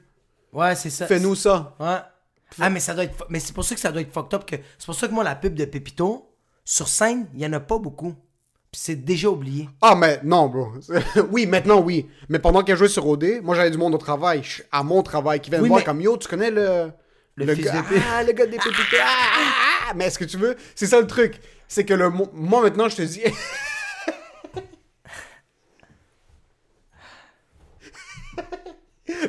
Ouais, c'est ça. Fais-nous ça. Ouais. Ah, mais ça doit être. Mais c'est pour ça que ça doit être fucked up. que C'est pour ça que moi, la pub de Pépito, sur scène, il y en a pas beaucoup. Puis c'est déjà oublié. Ah, mais non, bro. oui, maintenant, oui. Mais pendant qu'elle jouait sur OD, moi, j'avais du monde au travail, je- à mon travail, qui vient Oui, me voir mais- comme Yo, tu connais le. Le fils gars, de. Ah, le gars des pépites. Ah, ah, ah. Mais est-ce que tu veux? C'est ça le truc. C'est que le mo- moi, maintenant, je te dis.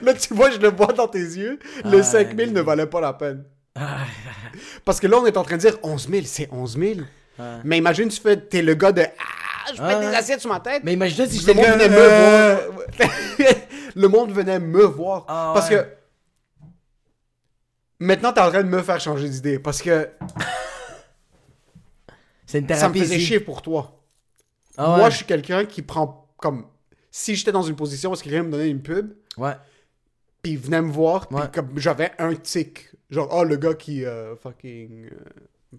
Là, tu vois, je le vois dans tes yeux. Le Ah, 5000 ne valait pas la peine. Parce que là, on est en train de dire 11 000, c'est 11 000. Mais imagine, tu fais, t'es le gars de Ah, je pète des assiettes sur ma tête. Mais imagine si le monde le venait me voir. le monde venait me voir. Ah, parce que. Maintenant, t'es en train de me faire changer d'idée. Parce que C'est une ça me thérapie faisait ici. chier pour toi. Ah ouais. Moi, je suis quelqu'un qui prend comme. Si j'étais dans une position où quelqu'un me donnait une pub, Ouais. puis il venait me voir, puis Ouais. comme j'avais un tic. Genre, oh, le gars qui euh, fucking. euh,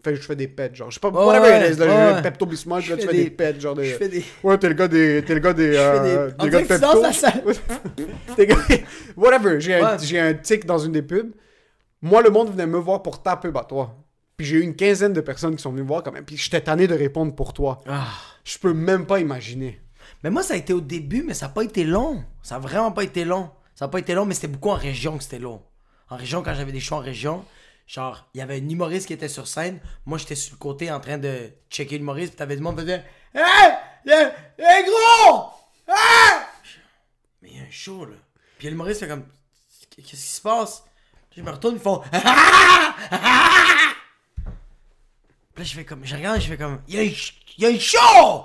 fait que je fais des pets, genre. Je sais pas, Ouais, whatever ouais, it is, là, ouais, j'ai ouais. Pepto Bismol, puis Je là, tu fais des, des- pets, genre des. Je fais des. Ouais, t'es le gars des. T'es le gars des. euh, des- des gars de Pepto. à ça. T'es gars- Whatever, j'ai un, Ouais. un tic dans une des pubs. Moi, le monde venait me voir pour ta pub à toi. Puis j'ai eu une quinzaine de personnes qui sont venues me voir quand même. Puis j'étais tanné de répondre pour toi. Ah. Je peux même pas imaginer. Mais moi, ça a été au début, mais ça n'a pas été long. Ça a vraiment pas été long. Ça n'a pas été long, mais c'était beaucoup en région que c'était long. En région, quand j'avais des shows en région, genre, il y avait un humoriste qui était sur scène. Moi, j'étais sur le côté en train de checker l'humoriste, puis t'avais du monde qui faisait Hey! Hey, hey, gros! Hey! Mais il y a un show, là. Puis l'humoriste fait comme Qu'est-ce qui se passe? Je me retourne, ils font Puis là, je fais comme, je regarde, je fais comme, il y a un ch- il y a un show!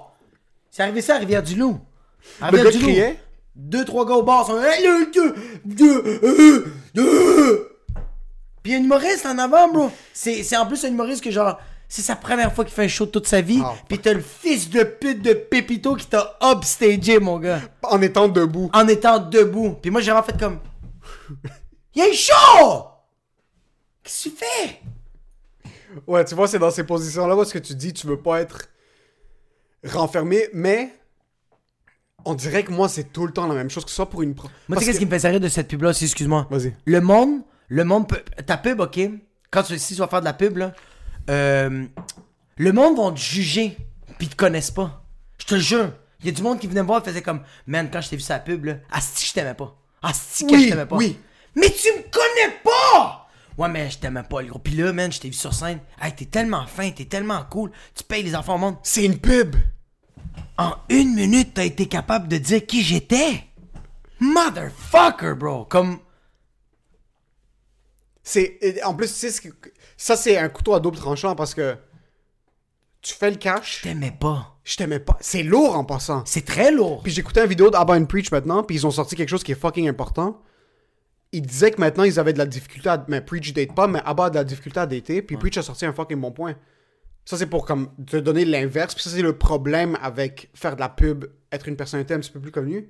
C'est arrivé ça à Rivière-du-Loup. À Rivière-du-Loup. Deux, trois gars au bar sont, euh, deux. Puis il y a un humoriste en avant, bro. C'est, en plus un humoriste que genre, c'est sa première fois qu'il fait un show de toute sa vie. Ah. Puis t'as le fils de pute de Pépito qui t'a upstagé, mon gars. En étant debout. En étant debout. Puis moi, j'ai vraiment fait comme, il y a un show! Qu'est-ce que tu fais? Ouais, tu vois, c'est dans ces positions-là où est-ce que tu dis tu veux pas être renfermé, mais on dirait que moi, c'est tout le temps la même chose, que ce soit pour une... pro- Moi, tu sais qu'est-ce que- qui me fait rire de cette pub-là aussi, excuse-moi? Vas-y. Le monde, le monde peut. Ta pub, ok? Quand tu, si tu vas faire de la pub, là, euh, le monde va te juger, pis ils te connaissent pas. Je te le jure. Il y a du monde qui venait me voir et faisait comme, man, quand je t'ai vu sa pub, là, asti, je t'aimais pas. Asti, que Oui, je t'aimais pas. oui. Mais tu me connais pas! Ouais, mais je t'aimais pas, le gros. Pis là, man, je t'ai vu sur scène. Hey, t'es tellement fin, t'es tellement cool. Tu payes les enfants au monde. C'est une pub! En une minute, t'as été capable de dire qui j'étais. Motherfucker, bro. Comme. C'est... En plus, tu sais, ce que- ça, c'est un couteau à double tranchant parce que tu fais le cash, T'aimais pas. je t'aimais pas. C'est lourd en passant. C'est très lourd. Puis j'écoutais une vidéo d'Abba and Preach maintenant, puis ils ont sorti quelque chose qui est fucking important. Ils disaient que maintenant ils avaient de la difficulté à. Mais Preach date pas, mais Abba a de la difficulté à dater, puis Preach a sorti un fucking bon point. Ça, c'est pour comme te donner l'inverse, puis ça, c'est le problème avec faire de la pub, être une personnalité un petit peu plus connue.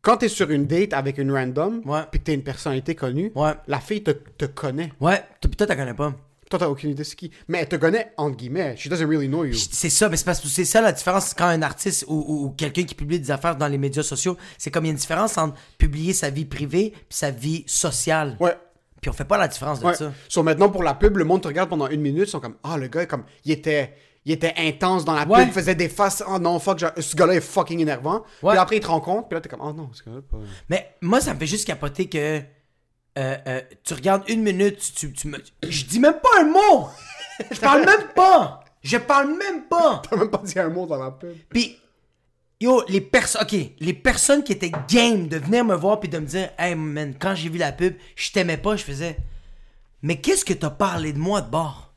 Quand t'es sur une date avec une random, Ouais. puis que t'es une personnalité connue, Ouais. la fille te, te connaît. Ouais, t- toi, t'as connais pas. Toi, t'as aucune idée c'est qui. Mais elle te connaît, entre guillemets. She doesn't really know you. C'est ça, mais c'est parce que c'est ça la différence quand un artiste ou, ou- ou quelqu'un qui publie des affaires dans les médias sociaux, c'est comme il y a une différence entre publier sa vie privée puis sa vie sociale. Ouais. Puis on fait pas la différence de Ouais. ça. So, maintenant, pour la pub, le monde te regarde pendant une minute, ils sont comme, ah, le gars, comme, il était, il était intense dans la Ouais. pub, il faisait des faces, oh non, fuck, genre, ce gars-là est fucking énervant. Ouais. Puis après, il te rend compte, puis là, t'es comme, oh non, ce gars-là, pas. Mais moi, ça me fait juste capoter que euh, euh, tu regardes une minute, tu, tu me. Je dis même pas un mot! Je parle même pas! Je parle même pas! T'as même pas dit un mot dans la pub. Puis, yo, les personnes, ok, les personnes qui étaient game de venir me voir puis de me dire, hey man, quand j'ai vu la pub, je t'aimais pas, je faisais, mais qu'est-ce que t'as parlé de moi de bord?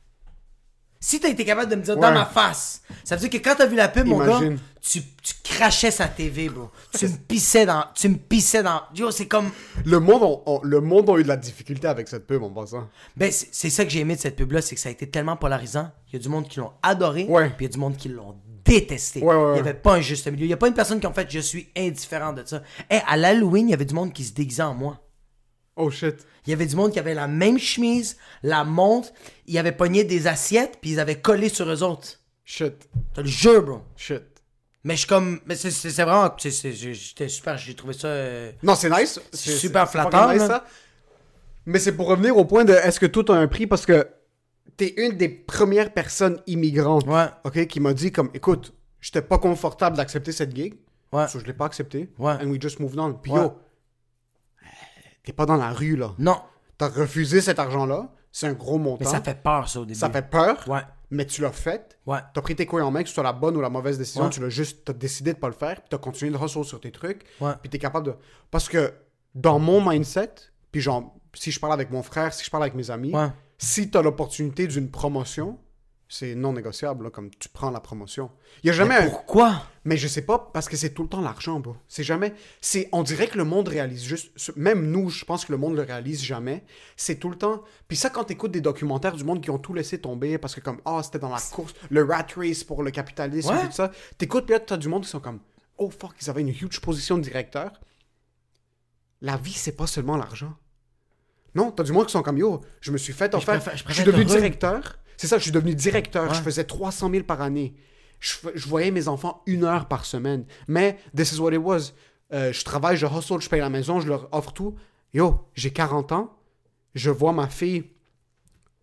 Si t'as été capable de me dire dans ma face, ça veut dire que quand t'as vu la pub, mon gars, tu, tu crachais sa TV, bro. Tu me pissais dans, tu me pissais dans, yo, c'est comme, Le monde, le monde a eu de la difficulté avec cette pub en passant. ben, c'est ça que j'ai aimé de cette pub-là, c'est que ça a été tellement polarisant. Il y a du monde qui l'ont adoré, Ouais. puis il y a du monde qui l'ont détesté. Ouais, ouais, Il n'y avait pas un juste milieu. Il n'y a pas une personne qui en fait je suis indifférent de ça. Hey, à l'Halloween, il y avait du monde qui se déguisait en moi. Oh shit. Il y avait du monde qui avait la même chemise, la montre, ils avaient pogné des assiettes, puis ils avaient collé sur eux autres. Shit. T'as le jeu, bro. Shit. Mais je suis comme. Mais c'est- c'est c'est vraiment. c'est- c'est- J'étais super, j'ai trouvé ça. euh, Non, c'est nice. C'est C'est super c'est flatteur, nice, ça. Mais c'est pour revenir au point de est-ce que tout a un prix? Parce que t'es une des premières personnes immigrantes Ouais. ok, qui m'a dit comme écoute, j'étais pas confortable d'accepter cette gig. Ouais. So, je l'ai pas accepté. Ouais. And we just moved on. Puis Ouais. yo, t'es pas dans la rue là. Non. T'as refusé cet argent-là. C'est un gros montant. Mais ça fait peur, ça, au début. Ça fait peur. Ouais. Mais tu l'as fait. Ouais. T'as pris tes couilles en main, que ce soit la bonne ou la mauvaise décision. Ouais. Tu l'as juste, t'as décidé de pas le faire. Puis t'as continué de hustle sur tes trucs. Ouais. Puis t'es capable de. Parce que dans mon mindset, puis genre, si je parle avec mon frère, si je parle avec mes amis, Ouais. si tu as l'opportunité d'une promotion, c'est non négociable, là, comme tu prends la promotion. Il y a jamais Mais un... pourquoi? Mais je sais pas, parce que c'est tout le temps l'argent, bro. C'est jamais... c'est On dirait que le monde réalise juste... Même nous, je pense que le monde le réalise jamais. C'est tout le temps... Puis ça, quand t'écoutes des documentaires du monde qui ont tout laissé tomber, parce que comme, ah, c'était dans la course, le rat race pour le capitalisme, Ouais. et tout ça, t'écoutes, puis là, t'as du monde qui sont comme, oh fuck, ils avaient une huge position de directeur. La vie, c'est pas seulement l'argent. Non, t'as du monde qui sont comme, yo, je me suis fait je offert... préfère- je Je, suis devenu heureux. directeur. C'est ça, je suis devenu directeur. Ouais. Je faisais 300 000 par année. Je, voyais mes enfants une heure par semaine. Mais this is what it was. Euh, je travaille, je hustle, je paye la maison, je leur offre tout. Yo, j'ai 40 ans. Je vois ma fille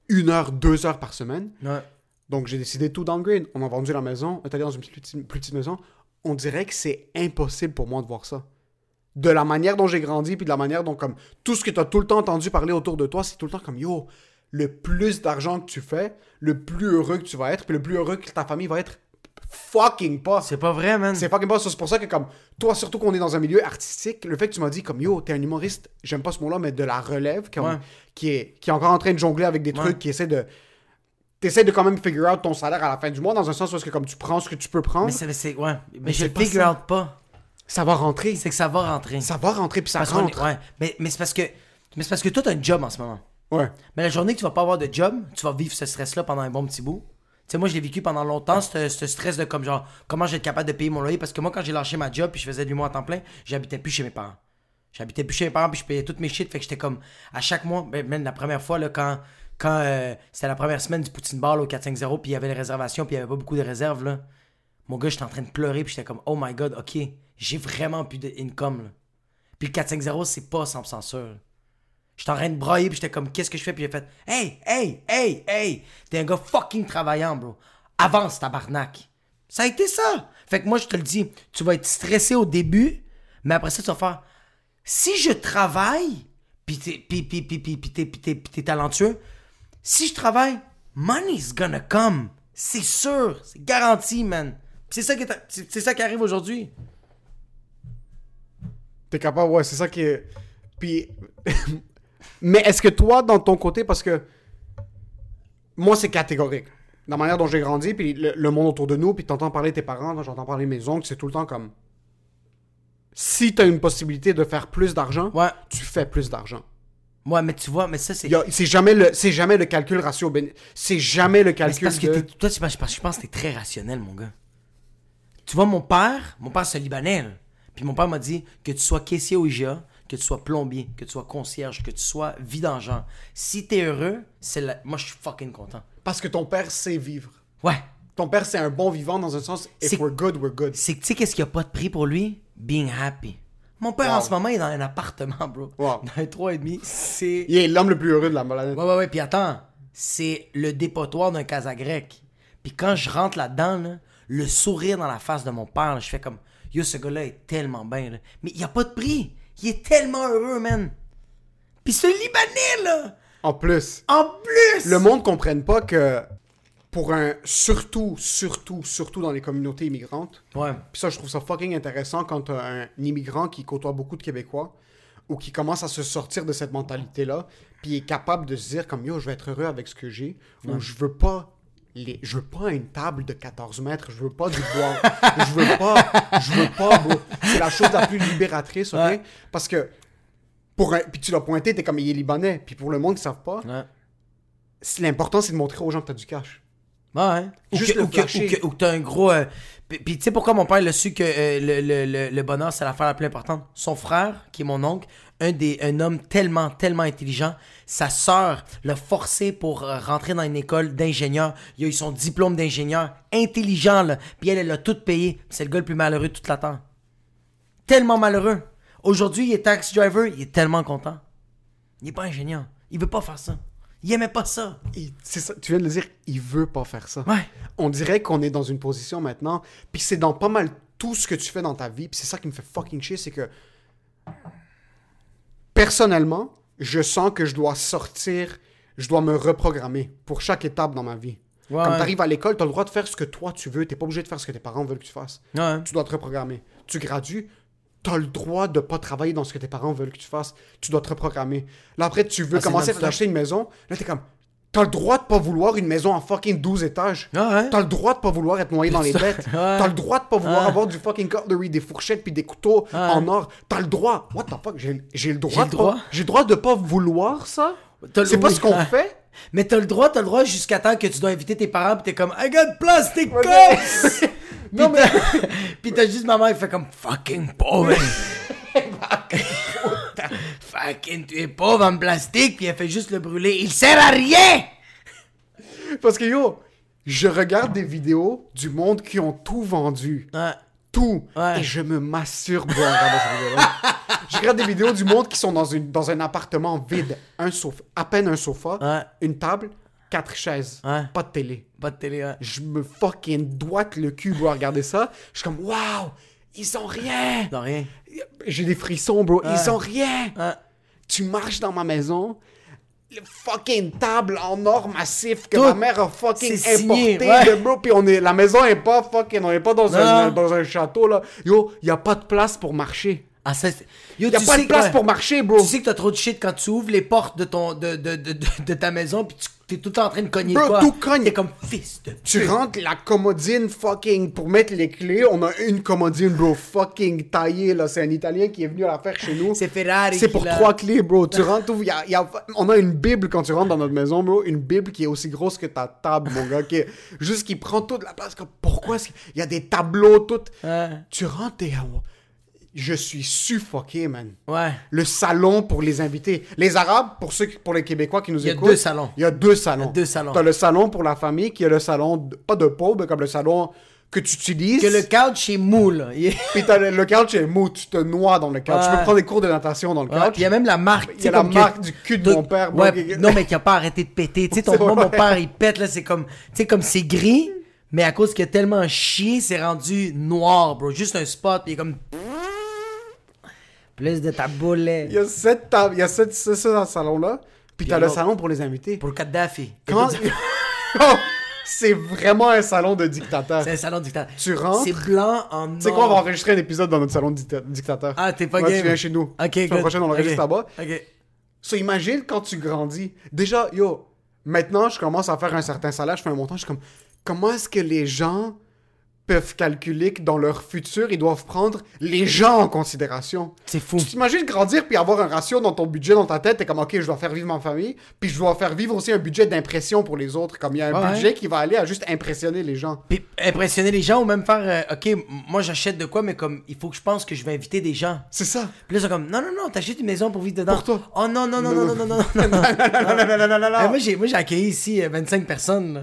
une heure, deux heures par semaine. Ouais. Donc, j'ai décidé de tout downgrade. On a vendu la maison, on est allé dans une plus petite, plus petite maison. On dirait que c'est impossible pour moi de voir ça. De la manière dont j'ai grandi, puis de la manière dont, comme, tout ce que tu as tout le temps entendu parler autour de toi, c'est tout le temps comme, yo, le plus d'argent que tu fais, le plus heureux que tu vas être, puis le plus heureux que ta famille va être, fucking pas. C'est pas vrai, man. C'est fucking pas. C'est pour ça que, comme, toi, surtout qu'on est dans un milieu artistique, le fait que tu m'as dit, comme, yo, t'es un humoriste, j'aime pas ce mot-là, mais de la relève, comme, Ouais. qui, est, qui est encore en train de jongler avec des Ouais. trucs, qui essaie de. T'essaies de quand même figure out ton salaire à la fin du mois, dans un sens où est-ce que, comme, tu prends ce que tu peux prendre, Mais c'est, c'est- ouais. Mais, Mais je pas figure ça. out pas. ça va rentrer. C'est que ça va rentrer. Ça va rentrer, puis ça Parce rentre. est- ouais. Mais, mais c'est parce que. Mais c'est parce que toi, t'as un job en ce moment. Ouais. Mais la journée que tu vas pas avoir de job, tu vas vivre ce stress-là pendant un bon petit bout. Tu sais, moi, je l'ai vécu pendant longtemps, ce ce stress de comme genre, comment je vais être capable de payer mon loyer? Parce que moi, quand j'ai lâché ma job puis je faisais de l'humour à temps plein, j'habitais plus chez mes parents. J'habitais plus chez mes parents puis je payais toutes mes shit. Fait que j'étais comme, à chaque mois, ben, même la première fois, là, quand, quand euh, c'était la première semaine du Poutine Bar là, au 450 puis il y avait les réservations puis il y avait pas beaucoup de réserves, là. Mon gars, j'étais en train de pleurer puis j'étais comme, oh my god, ok, j'ai vraiment plus d'income. Puis le 450, c'est pas 100% sûr. J'étais en train de brailler, puis j'étais comme, qu'est-ce que je fais? Puis j'ai fait, hey, hey, hey, hey, t'es un gars fucking travaillant, bro. Avance, tabarnak. Ça a été ça. Fait que moi, je te le dis, tu vas être stressé au début, mais après ça, tu vas faire, si je travaille, puis t'es, talentueux, si je travaille, money's gonna come. C'est sûr, c'est garanti, man. C'est ça qui, est- c'est c'est ça qui arrive aujourd'hui. T'es capable, ouais, c'est ça qui est. Puis. Mais est-ce que toi, dans ton côté, parce que. Moi, c'est catégorique. La manière dont j'ai grandi, puis le, le monde autour de nous, puis t'entends parler tes parents, j'entends parler mes oncles, c'est tout le temps comme. Si t'as une possibilité de faire plus d'argent, Ouais. tu fais plus d'argent. Ouais, mais tu vois, mais ça, c'est. C'est jamais, le- jamais le calcul ratio. C'est jamais le Mais calcul parce que de... t'es- toi, parce parce que je pense que t'es très rationnel, mon gars. Tu vois, mon père, mon père, c'est Libanais, là. Puis mon père m'a dit que tu sois caissier au IGA, que tu sois plombier, que tu sois concierge, que tu sois vidangeant. Si t'es heureux, c'est la... moi, je suis fucking content. Parce que ton père sait vivre. Ouais. Ton père, c'est un bon vivant dans un sens. If we're good, we're good. C'est que tu sais, qu'est-ce qu'il n'y a pas de prix pour lui? Being happy. Mon père, Wow. en ce moment, il est dans un appartement, bro. Wow. Dans un 3,5. C'est. Il est l'homme le plus heureux de la planète. Ouais, ouais, ouais. Puis attends, c'est le dépotoir d'un casa grec. Puis quand je rentre là-dedans, là, le sourire dans la face de mon père, là, je fais comme Yo, ce gars-là est tellement bien. là. Mais il n'y a pas de prix. Il est tellement heureux, man. Puis ce Libanais, là, En plus, en plus. le monde ne comprenne pas que pour un. Surtout, surtout, surtout dans les communautés immigrantes. Ouais. Puis ça, je trouve ça fucking intéressant quand t'as un immigrant qui côtoie beaucoup de Québécois ou qui commence à se sortir de cette mentalité-là, puis est capable de se dire comme yo, je vais être heureux avec ce que j'ai, ou je veux pas les, je veux pas une table de 14 mètres, je veux pas du bois, je veux pas, je veux pas, bro. C'est la chose la plus libératrice, ok? Ouais. Parce que pour un, puis tu l'as pointé, t'es comme il est libanais, puis pour le monde qui savent pas, Ouais. l'important c'est de montrer aux gens que t'as du cash. Ouais. Ou Juste que, le ou que, ou que- ou que t'as un gros. euh, Puis, tu sais pourquoi mon père il a su que euh, le, le- le- bonheur c'est l'affaire la plus importante? Son frère, qui est mon oncle, un, des, un homme tellement, tellement intelligent, sa sœur l'a forcé pour euh, rentrer dans une école d'ingénieur. Il a eu son diplôme d'ingénieur. Intelligent, là. Puis elle, elle a tout payé. C'est le gars le plus malheureux de toute la terre. Tellement malheureux. Aujourd'hui, il est taxi driver, il est tellement content. Il est pas ingénieur. Il veut pas faire ça. Il aimait pas ça. Il- c'est ça, tu viens de le dire, il veut pas faire ça. Ouais. on dirait qu'on est dans une position maintenant, puis c'est dans pas mal tout ce que tu fais dans ta vie, puis c'est ça qui me fait fucking chier, c'est que personnellement, je sens que je dois sortir, je dois me reprogrammer pour chaque étape dans ma vie. Ouais, ouais. tu arrives à l'école, tu as le droit de faire ce que toi tu veux, t'es pas obligé de faire ce que tes parents veulent que tu fasses. Ouais. Tu dois te reprogrammer. Tu gradues, t'as le droit de pas travailler dans ce que tes parents veulent que tu fasses. Tu dois te reprogrammer. Là, après, tu veux Ah, commencer à t'acheter une maison. Là, t'es comme, t'as le droit de pas vouloir une maison en fucking 12 étages. Ah? T'as le droit de pas vouloir être noyé dans les bêtes. Ouais. T'as le droit de pas vouloir avoir du fucking cutlery, des fourchettes puis des couteaux en or. T'as le droit. What the fuck? J'ai le droit J'ai le de droit? pas... J'ai le droit de pas vouloir ça? C'est pas ce qu'on fait? Mais t'as le droit, t'as le droit jusqu'à temps que tu dois inviter tes parents pis t'es comme I got plastic Ouais, cups! Non, Pis t'as- juste maman qui fait comme fucking pauvre! fucking tu es pauvre en plastique pis elle fait juste le brûler. Il sert à rien! Parce que yo, je regarde des vidéos du monde qui ont tout vendu. Ouais. Tout. Ouais. Et je me masturbe en regardant ces vidéos-là. Je regarde des vidéos du monde qui sont dans, une, dans un appartement vide. Un sofa, à peine un sofa, Ouais. une table, quatre chaises. Ouais. Pas de télé. Pas de télé, ouais. Je me fucking doite le cul, bro, à regarder ça. Je suis comme, waouh, ils ont rien. Non, rien. J'ai des frissons, bro. Ils ont rien. Tu marches dans ma maison, le fucking table en or massif que Tout. ma mère a fucking importé, ouais. de bro. Puis on est, la maison est pas fucking, on est pas dans, Non. un, dans un château, là. Yo, y a pas de place pour marcher. Ah, ça, Yo, Y a tu pas sais de place que- pour marcher, bro. Tu sais que t'as trop de shit quand tu ouvres les portes de ton de, de, de, ta maison pis tu t'es tout le temps en train de cogner Bro, quoi. tout cogne. T'es comme fils de Tu pute. rentres la commodine fucking pour mettre les clés. On a une commodine, bro, fucking taillée, là. C'est un Italien qui est venu la faire chez nous. C'est Ferrari C'est pour trois clés, bro. Tu rentres, y a- y a- on a une Bible quand tu rentres dans notre maison, bro. Une Bible qui est aussi grosse que ta table, mon gars. Qui est, juste qui prend toute la place. Comme, pourquoi est-ce qu'il y a des tableaux, tout? Tu rentres, t'es. Je suis suffoqué, man. Ouais. Le salon pour les invités. Les Arabes, pour ceux, pour les Québécois qui nous Il y a écoutent. deux salons. Il y a deux salons. Il y a deux salons. T'as le salon pour la famille, qui est le salon, de- pas de pauvre, mais comme le salon que tu utilises. Que le couch est mou là. Il est- Puis t'as le, le couch est mou, tu te noies dans le couch. Tu peux prendre des cours de natation dans le couch. il y a même la marque. Il y a la marque du cul de mon père, bro, Ouais, non, mais qui a pas arrêté de péter. Tu sais, ton, moi, mon père, il pète, là, c'est comme, tu sais, comme c'est gris, mais à cause qu'il a tellement chié, c'est rendu noir, bro. Juste un spot, il est comme. Plus de ta boule. Il y a sept tables, il y a sept, c'est ça dans le salon-là. Puis t'as le salon pour les invités. Pour Kadhafi. Oh, c'est vraiment un salon de dictateur. C'est un salon dictateur. Tu rentres? C'est blanc en noir. Tu sais quoi, on va enregistrer un épisode dans notre salon de dicta- dictateur. Ah, t'es pas Ouais, game. Tu viens chez nous. Ok, La good. prochaine, on l'enregistre là-bas. Ok. So, imagine quand tu grandis. Déjà, yo, maintenant, je commence à faire un certain salaire, je fais un montant, je suis comme, comment est-ce que les gens peuvent calculer que dans leur futur, ils doivent prendre les gens en considération? C'est fou. Tu t'imagines grandir puis avoir un ratio dans ton budget, dans ta tête, t'es comme, ok, je dois faire vivre ma famille, puis je dois faire vivre aussi un budget d'impression pour les autres, comme il y a un Ouais. budget qui va aller à juste impressionner les gens. Puis impressionner les gens ou même faire, euh, ok, moi j'achète de quoi, mais comme, il faut que je pense que je vais inviter des gens. C'est ça. Puis là, sont comme, non, non, non, t'achètes une maison pour vivre dedans. Pour toi. Oh non, non, non, non, non, non, non, non. non. non, non, non, non, non, non, non. Eh, moi, j'ai, moi, j'ai accueilli ici euh, 25 personnes. là.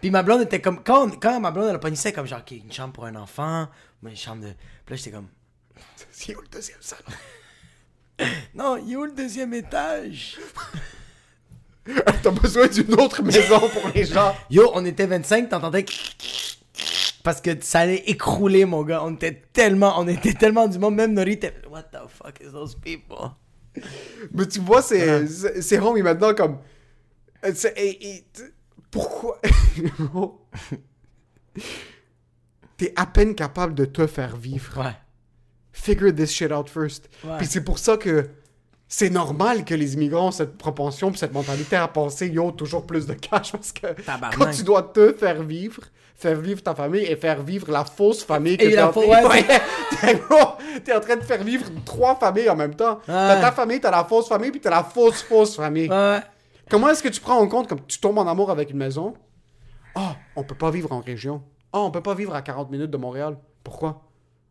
Puis ma blonde était comme. Quand, quand ma blonde, elle a pogné comme genre, une chambre pour un enfant, une chambre de. Puis là, j'étais comme. C'est où le deuxième salon? Non, il est où le deuxième étage? T'as besoin d'une autre maison pour les gens. Yo, on était 25, t'entendais. Parce que ça allait écrouler, mon gars. On était tellement. On était tellement du monde. Même Nori était. What the fuck is those people? Mais tu vois, c'est c'est- c'est Rome, maintenant comme. c'est- et- et- t- pourquoi T'es à peine capable de te faire vivre. Ouais. Figure this shit out first. Ouais. Puis c'est pour ça que c'est normal que les immigrants ont cette propension, cette mentalité à penser, yo, toujours plus de cash, parce que Tabarnak. quand tu dois te faire vivre, faire vivre ta famille et faire vivre la fausse famille que Et t'es la en... fau- ouais, Ouais, t'es gros, t'es en train de faire vivre trois familles en même temps. T'as Ouais. ta famille, t'as la fausse famille, puis t'as la fausse fausse famille. Ouais. Comment est-ce que tu prends en compte, comme tu tombes en amour avec une maison, ah, on peut pas vivre en région. Ah, on peut pas vivre à 40 minutes de Montréal. Pourquoi?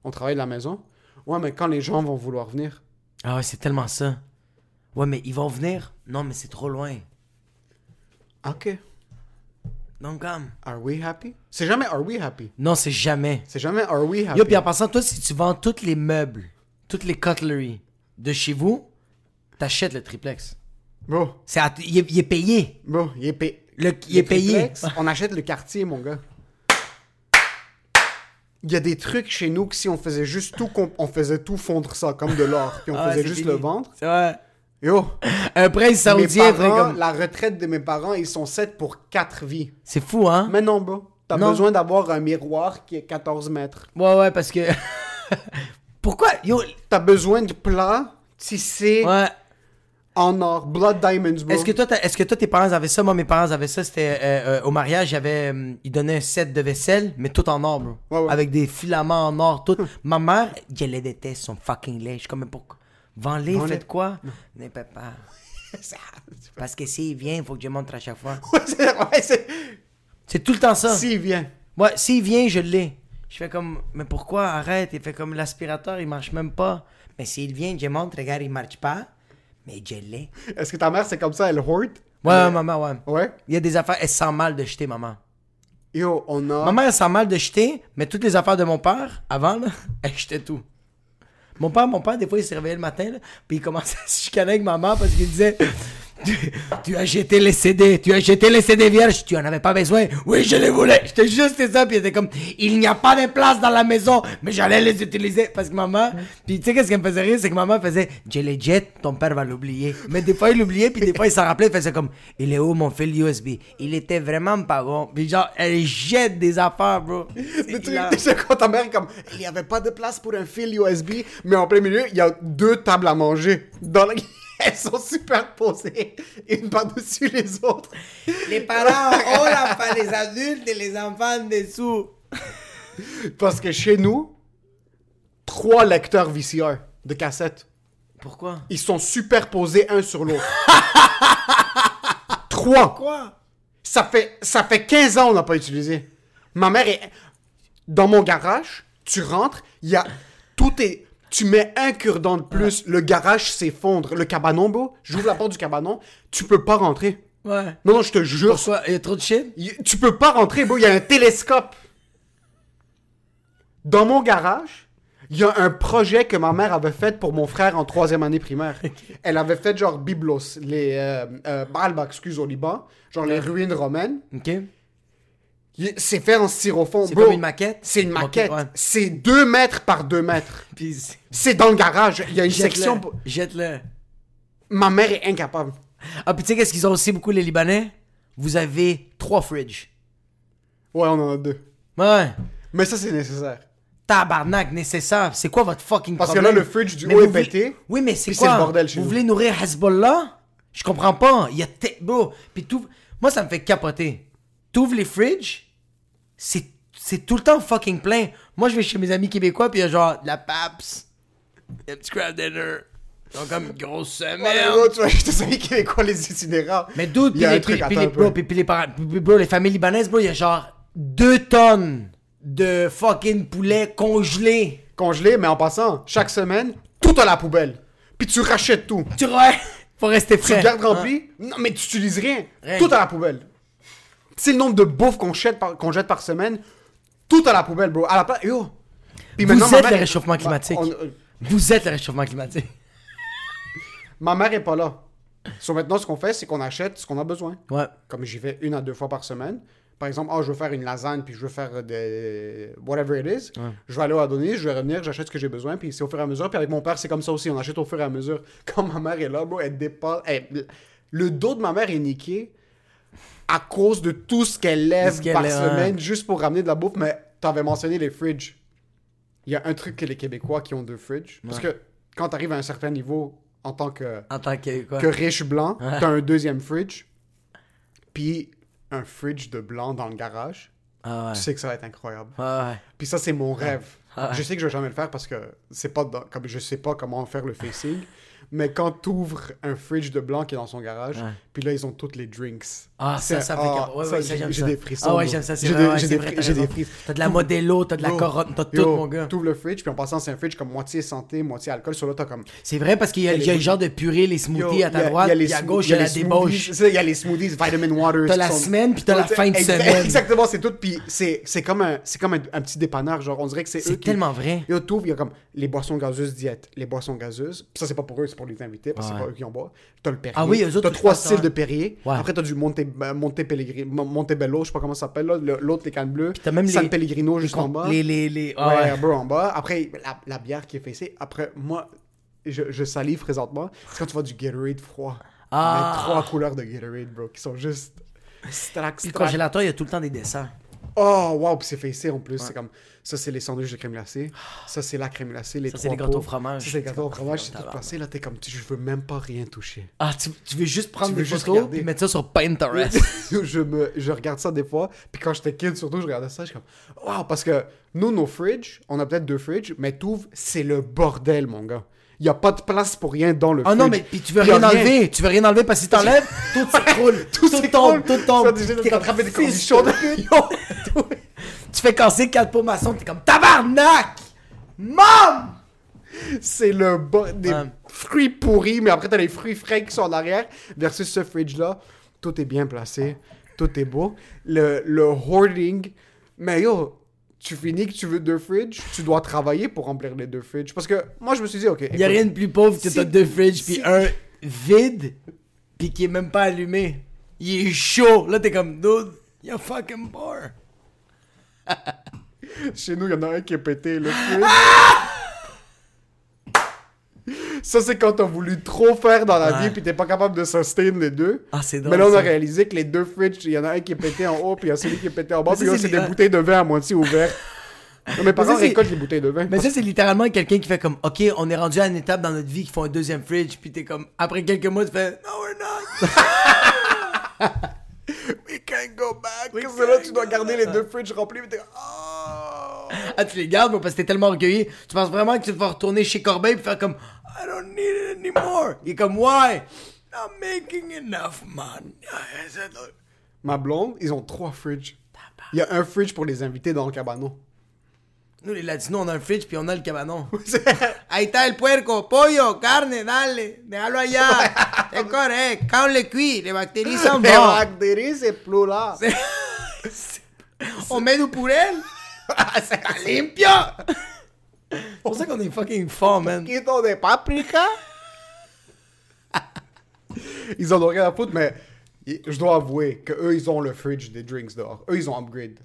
On travaille de la maison? Ouais, mais quand les gens vont vouloir venir, Ah ouais, c'est tellement ça. Ouais, mais ils vont venir? Non, mais c'est trop loin. ok, Donc, comme. are we happy? C'est jamais are we happy. Non, c'est jamais. C'est jamais are we happy. Yo, puis en passant, toi, si tu vends tous les meubles, toutes les cutlery de chez vous, t'achètes le triplex. Bro, C'est à- il, est, il est payé. bro, il est, payé. Le, il est payé. On achète le quartier, mon gars. Il y a des trucs chez nous que si on faisait juste tout, comp- on faisait tout fondre ça comme de l'or, puis on Ah, faisait c'est juste fini. le vendre. C'est vrai. Yo, Un prince mes saoudien ferait parents, comme. la retraite de mes parents, ils sont 7 pour 4 vies. C'est fou, hein? Mais non, bro. T'as Non. besoin d'avoir un miroir qui est 14 mètres. Ouais, ouais, parce que. Pourquoi? Yo, T'as besoin de plats tissés ouais. En or. Blood Diamonds, bro. Est-ce que, toi, t'as- est-ce que toi, tes parents avaient ça? Moi, mes parents avaient ça. C'était euh, euh, au mariage, j'avais, euh, ils donnaient un set de vaisselle, mais tout en or, bro. Ouais, ouais. Avec des filaments en or, tout. Ma mère, je les déteste, son fucking lait. Je suis comme, mais pourquoi? Vends-les, Vends-les. faites quoi? Ne peut pas. Parce que s'il vient, il faut que je montre à chaque fois. Ouais, c'est- ouais, c'est- C'est tout le temps ça. S'il vient. Ouais, s'il vient, je l'ai. Je fais comme, mais pourquoi? Arrête. Il fait comme l'aspirateur, il marche même pas. Mais s'il vient, je montre, regarde, il marche pas. Mais je l'ai. Est-ce que ta mère, c'est comme ça, elle hoard? Ouais, maman, ouais. Ouais? Il y a des affaires, elle sent mal de jeter, maman. Yo, on a. Ma mère, elle sent mal de jeter, mais toutes les affaires de mon père, avant, là, elle jetait tout. Mon père, mon père, des fois, il se réveillait le matin, là, puis il commençait à se chicaner avec maman parce qu'il disait tu, tu as jeté les CD, tu as jeté les CD vierges, tu en avais pas besoin. Oui, je les voulais. J'étais juste ça, puis était comme il n'y a pas de place dans la maison, mais j'allais les utiliser parce que maman. Puis tu sais, qu'est-ce qui me faisait rire, c'est que maman faisait je les jette, ton père va l'oublier. Mais des fois, il l'oubliait, puis des fois, il s'en rappelait, il faisait comme il est où mon fil USB Il était vraiment pas bon. Puis genre, elle jette des affaires, bro. Le truc, c'est quand ta mère comme, il n'y avait pas de place pour un fil USB, mais en plein milieu, il y a deux tables à manger. Dans la... Elles sont superposées, une par-dessus les autres. Les parents ont la fin les adultes et les enfants en dessous. Parce que chez nous, trois lecteurs VCR de cassettes, Pourquoi? Ils sont superposés un sur l'autre. trois. Quoi Ça fait, ça fait 15 ans qu'on n'a pas utilisé. Ma mère est... Dans mon garage, tu rentres, il y a... Tout est... Tu mets un cure-dent de plus, le garage s'effondre. Le cabanon, bro, j'ouvre la porte du cabanon, tu peux pas rentrer. Ouais. Non, non, je te jure. Pourquoi? Il y a trop de shit? Tu peux pas rentrer, bro, il y a un télescope. Dans mon garage, il y a un projet que ma mère avait fait pour mon frère en troisième année primaire. Elle avait fait genre Byblos, les... Euh, euh, Balba, excuse, au Liban, genre les ruines romaines. Ok. C'est fait en styrofoam, C'est comme une maquette? C'est une maquette. ouais. C'est 2 mètres par 2 mètres. C'est- dans le garage. Il y a une section. pour- Jette-le. Ma mère est incapable. Ah, puis tu sais qu'est-ce qu'ils ont aussi beaucoup, les Libanais? Vous avez trois fridges. Ouais, on en a deux. Ouais. Mais ça, c'est nécessaire. Tabarnak, nécessaire. C'est quoi votre fucking Parce que problème? là, le fridge du Mais haut est pété. Oui, mais c'est quoi c'est le bordel chez Vous voulez nourrir Hezbollah? Je comprends pas. Il y a bro. Puis tout. Moi, ça me fait capoter. T'ouvres les fridges, c'est c'est tout le temps fucking plein. Moi, je vais chez mes amis québécois, puis il y a genre de la PAPS, un petit crab dinner. Ils ont comme une grosse Ouais, semaine. gros, tu vois, je te savais québécois, les itinérants. Mais d'où, puis les, puis- les, bro, puis- les parents, puis- bro, les familles libanaises, bro, il y a genre deux tonnes de fucking poulet congelé. Congelé, mais en passant, chaque semaine, tout à la poubelle. Puis tu rachètes tout. Tu vois, faut rester Tu frais. le gardes rempli? Non, mais tu utilises rien. Rien. Tout à la poubelle. C'est le nombre de bouffe qu'on jette, par, qu'on jette par semaine. Tout à la poubelle, bro. À la place. Yo. Puis Vous êtes mère- le réchauffement climatique. On- euh, Vous êtes le réchauffement climatique. ma mère est pas là. So maintenant, ce qu'on fait, c'est qu'on achète ce qu'on a besoin. Ouais. Comme j'y vais une à deux fois par semaine. Par exemple, ah, je veux faire une lasagne, puis je veux faire des... whatever it is. Je vais aller au Adonis, je vais revenir, j'achète ce que j'ai besoin, puis c'est au fur et à mesure. Puis avec mon père, c'est comme ça aussi, on achète au fur et à mesure. Quand ma mère est là, bro, elle dépasse... elle- Le dos de ma mère est niqué à cause de tout ce qu'elle lève par lève, semaine juste pour ramener de la bouffe. Mais t'avais mentionné les fridges. Il y a un truc que les Québécois qui ont deux fridges. Parce que quand t'arrives à un certain niveau en tant que En tant que quoi? que riche blanc, t'as un deuxième fridge, puis un fridge de blanc dans le garage. Ah ouais. Tu sais que ça va être incroyable. Ah ouais. Puis ça, c'est mon rêve. Ah ouais. Je sais que je vais jamais le faire parce que c'est pas dans- comme je sais pas comment faire le facing. Mais quand tu ouvres un fridge de blanc qui est dans son garage, Ouais. puis là, ils ont toutes les drinks. Ah, ça, ça fait ah, ouais, ouais, j'ai- j'aime j'ai ça. des frissons, Ah ouais, j'aime ça, c'est J'ai vrai, des- j'ai frissons. T'as de la Modelo, t'as de la corotte, t'as tout, mon gars. T'ouvres le fridge, puis en passant, c'est un fridge comme moitié santé, moitié alcool. Sur là, t'as comme. C'est vrai parce qu'il y a, y a le genre de purée, les smoothies Yo, à ta a- droite, puis à gauche, il y a la débauche. Il y a les smoothies, vitamin water. T'as la semaine, puis t'as la fin de semaine. Exactement, c'est tout. Puis c'est comme, un, petit dépanneur. Genre, on dirait que c'est C'est tellement vrai. Yo, t'ouvres, il y a comme les boissons gazeuses diète, les boissons gazeuses. Ça, c'est pas pour eux, pour les invités, parce que Ouais. c'est pas eux qui en boivent. T'as le Perrier. Ah oui, eux autres, T'as trois ça, styles de Perrier. Ouais. Après, t'as du Monte, euh, Monte Montebello, je sais pas comment ça s'appelle, L'autre, les cannes bleues. t'as même San les- Pellegrino, Les, juste en bas. les, les, les- ah ouais, bro, en bas. Après, la, la bière qui est fessée. Après, moi, je, je salive présentement. C'est quand tu vois du Gatorade froid. Ah. Les trois couleurs de Gatorade, bro, qui sont juste. Strack, Puis le congélateur, il y a tout le temps des desserts. Oh, wow, puis c'est facé en plus. C'est comme, ça, c'est les sandwichs de crème glacée. Ça, c'est la crème glacée. Les Ça, c'est les gâteaux au fromage. Ça, c'est les gâteaux au fromage. C'est tout placé. Là, t'es comme, tu- je veux même pas rien toucher. Ah, tu, tu veux juste prendre Tu des veux juste photos puis mettre ça sur Pinterest. je, me, je regarde ça des fois. Puis quand j'étais kid, surtout, je regardais ça. Je suis comme, wow, parce que nous, nos fridges, on a peut-être deux fridges, mais t'ouvres, c'est le bordel, mon gars. Il y a pas de place pour rien dans le Ah non, mais puis tu veux rien enlever. Tu veux rien enlever parce que si t'enlèves, tout s'écroule. tout, tombe, tout tombe. T'es attraper des cornichons. de Tu fais casser quatre pots maçons, t'es comme tabarnak! Mom! C'est le bo- des fruits pourris, mais après t'as les fruits frais qui sont en arrière. Versus ce fridge-là, tout est bien placé, tout est beau. Le, le hoarding, mais yo, tu finis que tu veux deux fridges, tu dois travailler pour remplir les deux fridges. Parce que moi je me suis dit, ok, Y a rien de plus pauvre que Si- t'as deux fridges puis si- un vide puis qui est même pas allumé. Il est chaud. Là, t'es comme, dude, you're fucking poor. Chez nous, il y en a un qui est pété, le fridge. Ça, c'est quand t'as voulu trop faire dans la Ouais. vie puis t'es pas capable de sustain les deux. Ah, c'est drôle. Mais là, on a ça. réalisé que les deux fridges, il y en a un qui est pété en haut, puis il y a celui qui est pété en bas, Mais puis ça, là, c'est des les- bouteilles de vin à moitié ouvertes. Non, Mes parents ça, c'est- récoltent les bouteilles de vin. Mais ça, c'est littéralement quelqu'un qui fait comme, OK, on est rendu à une étape dans notre vie qui font un deuxième fridge, puis t'es comme, après quelques mois, tu fais, No, we're not. We can't go back. Parce que là, tu dois garder les deux fridges remplis, mais t'es oh. ah, tu les gardes, parce que t'es tellement orgueilleux. Tu penses vraiment que tu vas retourner chez Corbeil et faire comme, I don't need it anymore. Il est comme, Why? Not making enough money. Ma blonde, ils ont trois fridges. Il y a un fridge pour les invités dans le cabanon. Nous, les Latinos, on a un fridge puis on a le cabanon. Ahí está el puerco, pollo, carne, dale, déjalo allá. C'est correct. Quand on le cuit, les bactéries s'en Les vont. bactéries, c'est plus là. On met du purel. C'est limpio. C'est pour ça qu'on est fucking fort, man. Quito de paprika? ils en ont rien à foutre, mais je dois avouer que eux ils ont le fridge des drinks dehors. Eux, ils ont upgrade.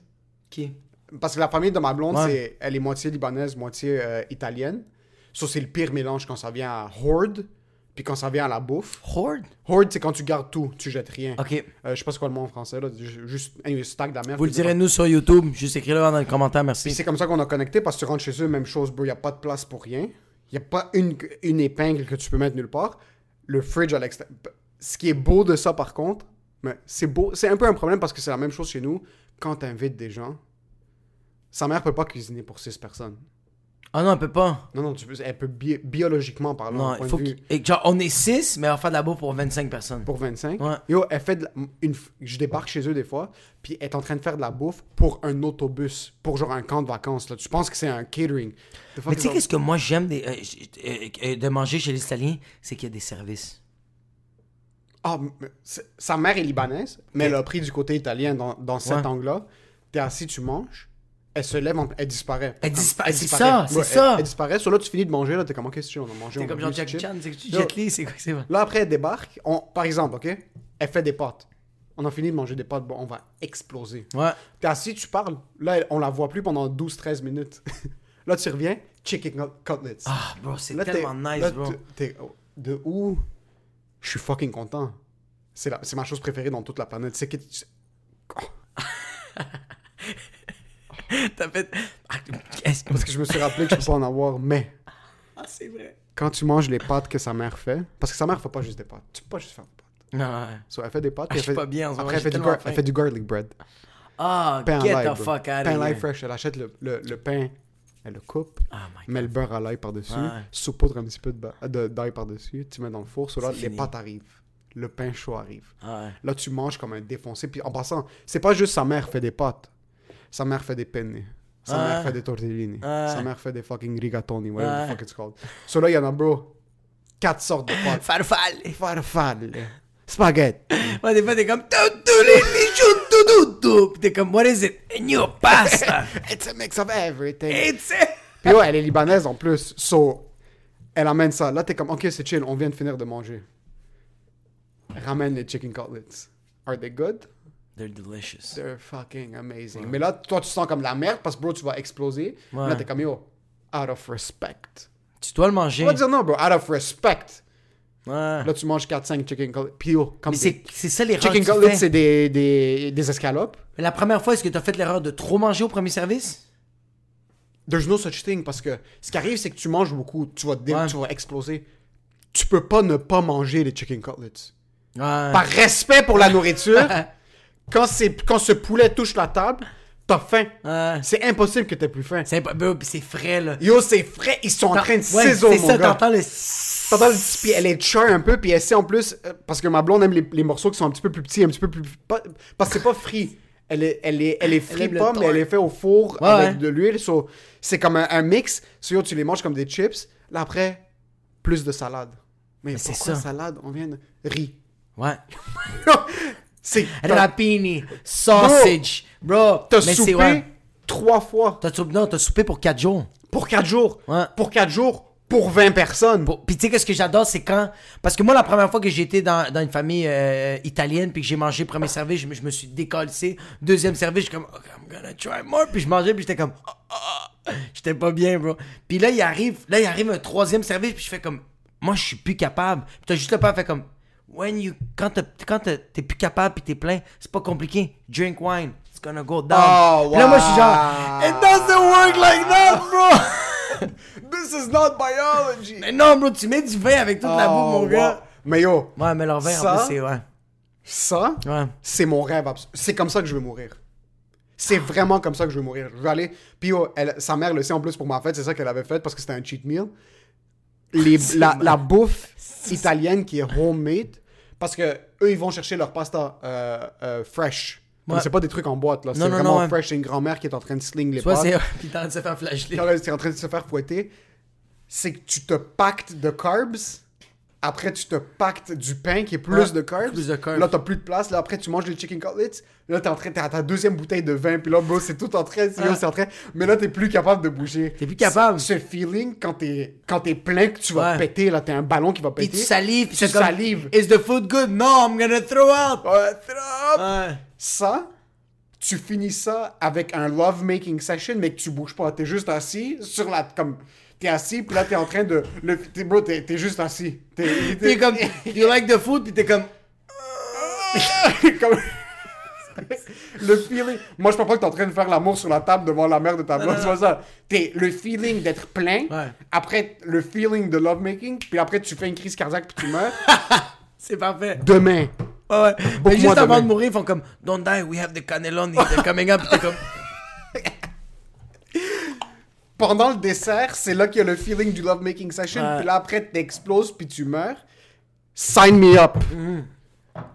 Qui? Parce que la famille de ma blonde, Ouais. c'est, elle est moitié libanaise, moitié euh, italienne. Ça, c'est le pire mélange quand ça vient à hoard, puis quand ça vient à la bouffe. Horde? Hoard, c'est quand tu gardes tout, tu jettes rien. Ok. Euh, je sais pas c'est quoi le mot en français, là. ju- Juste un stack merde. Vous le puis direz nous sur YouTube. Juste écrivez-le dans les commentaires, Puis merci. c'est comme ça qu'on a connecté parce que tu rentres chez eux, même chose, bro. Il n'y a pas de place pour rien. Il n'y a pas une, une épingle que tu peux mettre nulle part. Le fridge à l'extérieur. Ce qui est beau de ça, par contre, mais c'est beau. C'est un peu un problème parce que c'est la même chose chez nous. Quand tu invites des gens, sa mère peut pas cuisiner pour 6 personnes. Ah non, on peut pas. Non, non, tu peux, elle peut bi- biologiquement parler. Non, il faut que... et genre, on est 6, mais on va faire de la bouffe pour 25 personnes. Pour 25. Ouais. Yo, elle fait de la- une. Je débarque chez eux des fois, puis elle est en train de faire de la bouffe pour un autobus, pour genre un camp de vacances. Là. Tu penses que c'est un catering? Mais tu is sais, qu'est-ce que moi j'aime des- euh, j- euh, euh, de manger chez les Italiens? C'est qu'il y a des services. Ah, mais c'est- sa mère est libanaise, mais elle a pris du côté italien dans, dans cet Ouais. angle-là. T'es assis, tu manges, elle se lève, en- elle disparaît. Elle Comme- dispa- c'est ça, c'est Ouais, ça. Elle, elle disparaît. Sur là, tu finis de manger, là, t'es comme, que tu on a mangé. C'est on comme c'est Chan, c'est que tu Yo. Jet Li, c'est quoi, c'est vrai? Là, après, elle débarque. On, par exemple, OK? Elle fait des pâtes. On a fini de manger des pâtes, bon, on va exploser. Ouais. T'es assis, tu parles. Là, on la voit plus pendant 12-13 minutes. là, tu reviens, chicken cutlets. Ah, bro, c'est t'es- tellement nice, là, bro. t'es- oh, de où? Je suis fucking content. C'est la- c'est ma chose préférée dans toute la planète. C'est que tu- T'as fait. Ah, est-ce que- parce que je me suis rappelé que je peux pas en avoir, mais Ah, c'est vrai. quand tu manges les pâtes que sa mère fait, parce que sa mère fait pas juste des pâtes. Tu peux pas juste faire des pâtes. Non, ouais. So, elle fait des pâtes. Ah, je suis elle fait- pas bien en ce moment, Après, elle fait, du gar- elle fait du garlic bread. Ah, Pain get the bro. fuck out Pain of here. fresh. Elle achète le, le, le pain, elle le coupe, Oh met le beurre à l'ail par-dessus, saupoudre un petit peu de d'ail par-dessus, tu mets dans le four. So là, les fini. pâtes arrivent. Le pain chaud arrive. Ah ouais. Là, tu manges comme un défoncé. Puis en passant, c'est pas juste sa mère fait des pâtes. Sa mère fait des penne. Sa mère fait des tortellini. Ouais. Sa mère fait des fucking rigatoni, whatever the fuck it's called. So là, il y en a, bro, quatre sortes de pâtes. Farfalle. Farfalle, spaghetti. Ouais, des fois, t'es comme. Tutulilishutututu. Puis t'es comme, what is it? New pasta. It's a mix of everything. It's it. Puis ouais, elle est libanaise en plus. So, elle amène ça. Là, t'es comme, ok, c'est chill, on vient de finir de manger. Ramène les chicken cutlets. Are they good? They're delicious. They're fucking amazing. Mais là, toi, tu sens comme la merde parce que, bro, tu vas exploser. Ouais. Là, t'es comme, yo, out of respect. Tu dois le Tu manger. vas dire non, bro, out of respect. Ouais. Là, tu manges 4-5 chicken cutlets. Puis comme c'est c'est ça l'erreur Chicken tu cutlets, c'est des, des, des escalopes. Mais La première fois, est-ce que tu as fait l'erreur de trop manger au premier service? There's no such thing parce que ce qui arrive, c'est que tu manges beaucoup, tu vas, dé- Ouais. tu vas exploser. Tu peux pas ne pas manger les chicken cutlets. Ouais. Par respect pour la nourriture, quand, c'est, quand ce poulet touche la table, t'as faim. Ouais. C'est impossible que t'aies plus faim. C'est c'est frais, là. Yo, c'est frais, ils sont en train de Ouais, sizzle, c'est mon ça, gars. t'entends le... T'entends le petit- puis elle est char un peu, puis elle sait en plus, euh, parce que ma blonde aime les, les morceaux qui sont un petit peu plus petits, un petit peu plus... pas- parce que c'est pas frit. Elle est, elle est, elle est frite pas, mais elle est fait au four Ouais, avec de l'huile. so, c'est comme un, un mix. So, yo, tu les manges comme des chips. Là, après, plus de salade. Mais, c'est pourquoi ça. salade? On vient de... Riz. Ouais. c'est... Rapini, sausage, bro. T'as soupé ouais. trois fois T'as soupé, non, t'as soupé pour 4 jours. pour quatre jours. Ouais. Pour quatre jours, pour 20 personnes. Pour- Puis tu sais, qu'est-ce que j'adore, c'est quand. Parce que moi, la première fois que j'étais dans, dans une famille euh, italienne, puis que j'ai mangé premier service, je me, je me suis décalcé. Deuxième service, je suis comme, OK, I'm gonna try more. Puis je mangeais, puis j'étais comme, Ah, ah, ah. j'étais pas bien, bro. Puis là, il arrive, là, il arrive un troisième service, puis je fais comme, moi, je suis plus capable. Puis t'as juste le pas fait comme, when you, quand t'es plus capable, puis t'es plein, c'est pas compliqué. Drink wine. It's gonna go down. Oh, Puis là, moi, je suis genre, wow. it doesn't work like that, bro. This is not biology. Mais non, bro, tu mets du vin avec toute la bouffe, mon Oh, wow. gars. Mais yo, Ouais, mais leur vin, Ça? en plus, c'est. Ouais. ça, Ouais. c'est mon rêve. C'est comme ça que je veux mourir. C'est vraiment comme ça que je veux mourir. Je veux aller. Puis elle- sa mère le sait en plus pour ma fête, c'est ça qu'elle avait fait parce que c'était un cheat meal. Les- la, la bouffe italienne qui est homemade, parce que eux ils vont chercher leur pasta euh, euh, fresh. Ouais. C'est pas des trucs en boîte là, c'est vraiment non, ouais. fresh. C'est une grand-mère qui est en train de sling les Soit pâtes. Puis en train de se faire flasher. quand elle est en train de se faire fouetter, c'est que tu te pactes de carbs. Après, tu te pactes du pain qui est plus Ouais, de carbs. plus de carbs. Là, t'as plus de place. Là, après, tu manges les chicken cutlets. Là, t'es en train, t'es à ta deuxième bouteille de vin. Puis là, bro, c'est tout en train, c'est Ouais. c'est en train. Mais là, t'es plus capable de bouger. T'es plus capable. Ce ce feeling, quand t'es, quand t'es plein, que tu vas Ouais. péter, là, t'es un ballon qui va Puis péter. tu salives. puis Tu c'est comme, salives. Is the food good? No, I'm gonna throw up. Ouais, trop. Ouais. Ça, tu finis ça avec un love-making session, mais que tu bouges pas. T'es juste assis sur la. Comme. T'es assis, puis là, t'es en train de. Le, t'es, bro, t'es, t'es juste assis. T'es, T'es comme. You like the food? Puis t'es comme. comme- le feeling. Moi, je pense pas que t'es en train de faire l'amour sur la table devant la mère de ta blonde. C'est ça. T'es le feeling d'être plein. Ouais. Après, le feeling de lovemaking. Puis après, tu fais une crise cardiaque, puis tu meurs. C'est parfait. Demain. Ouais, ouais. Mais juste avant demain. de mourir, ils font comme. Don't die, we have the cannelloni. They're coming up. T'es comme. Pendant le dessert, c'est là qu'il y a le feeling du lovemaking session. Ouais. Puis là, après, t'exploses, puis tu meurs. Sign me up.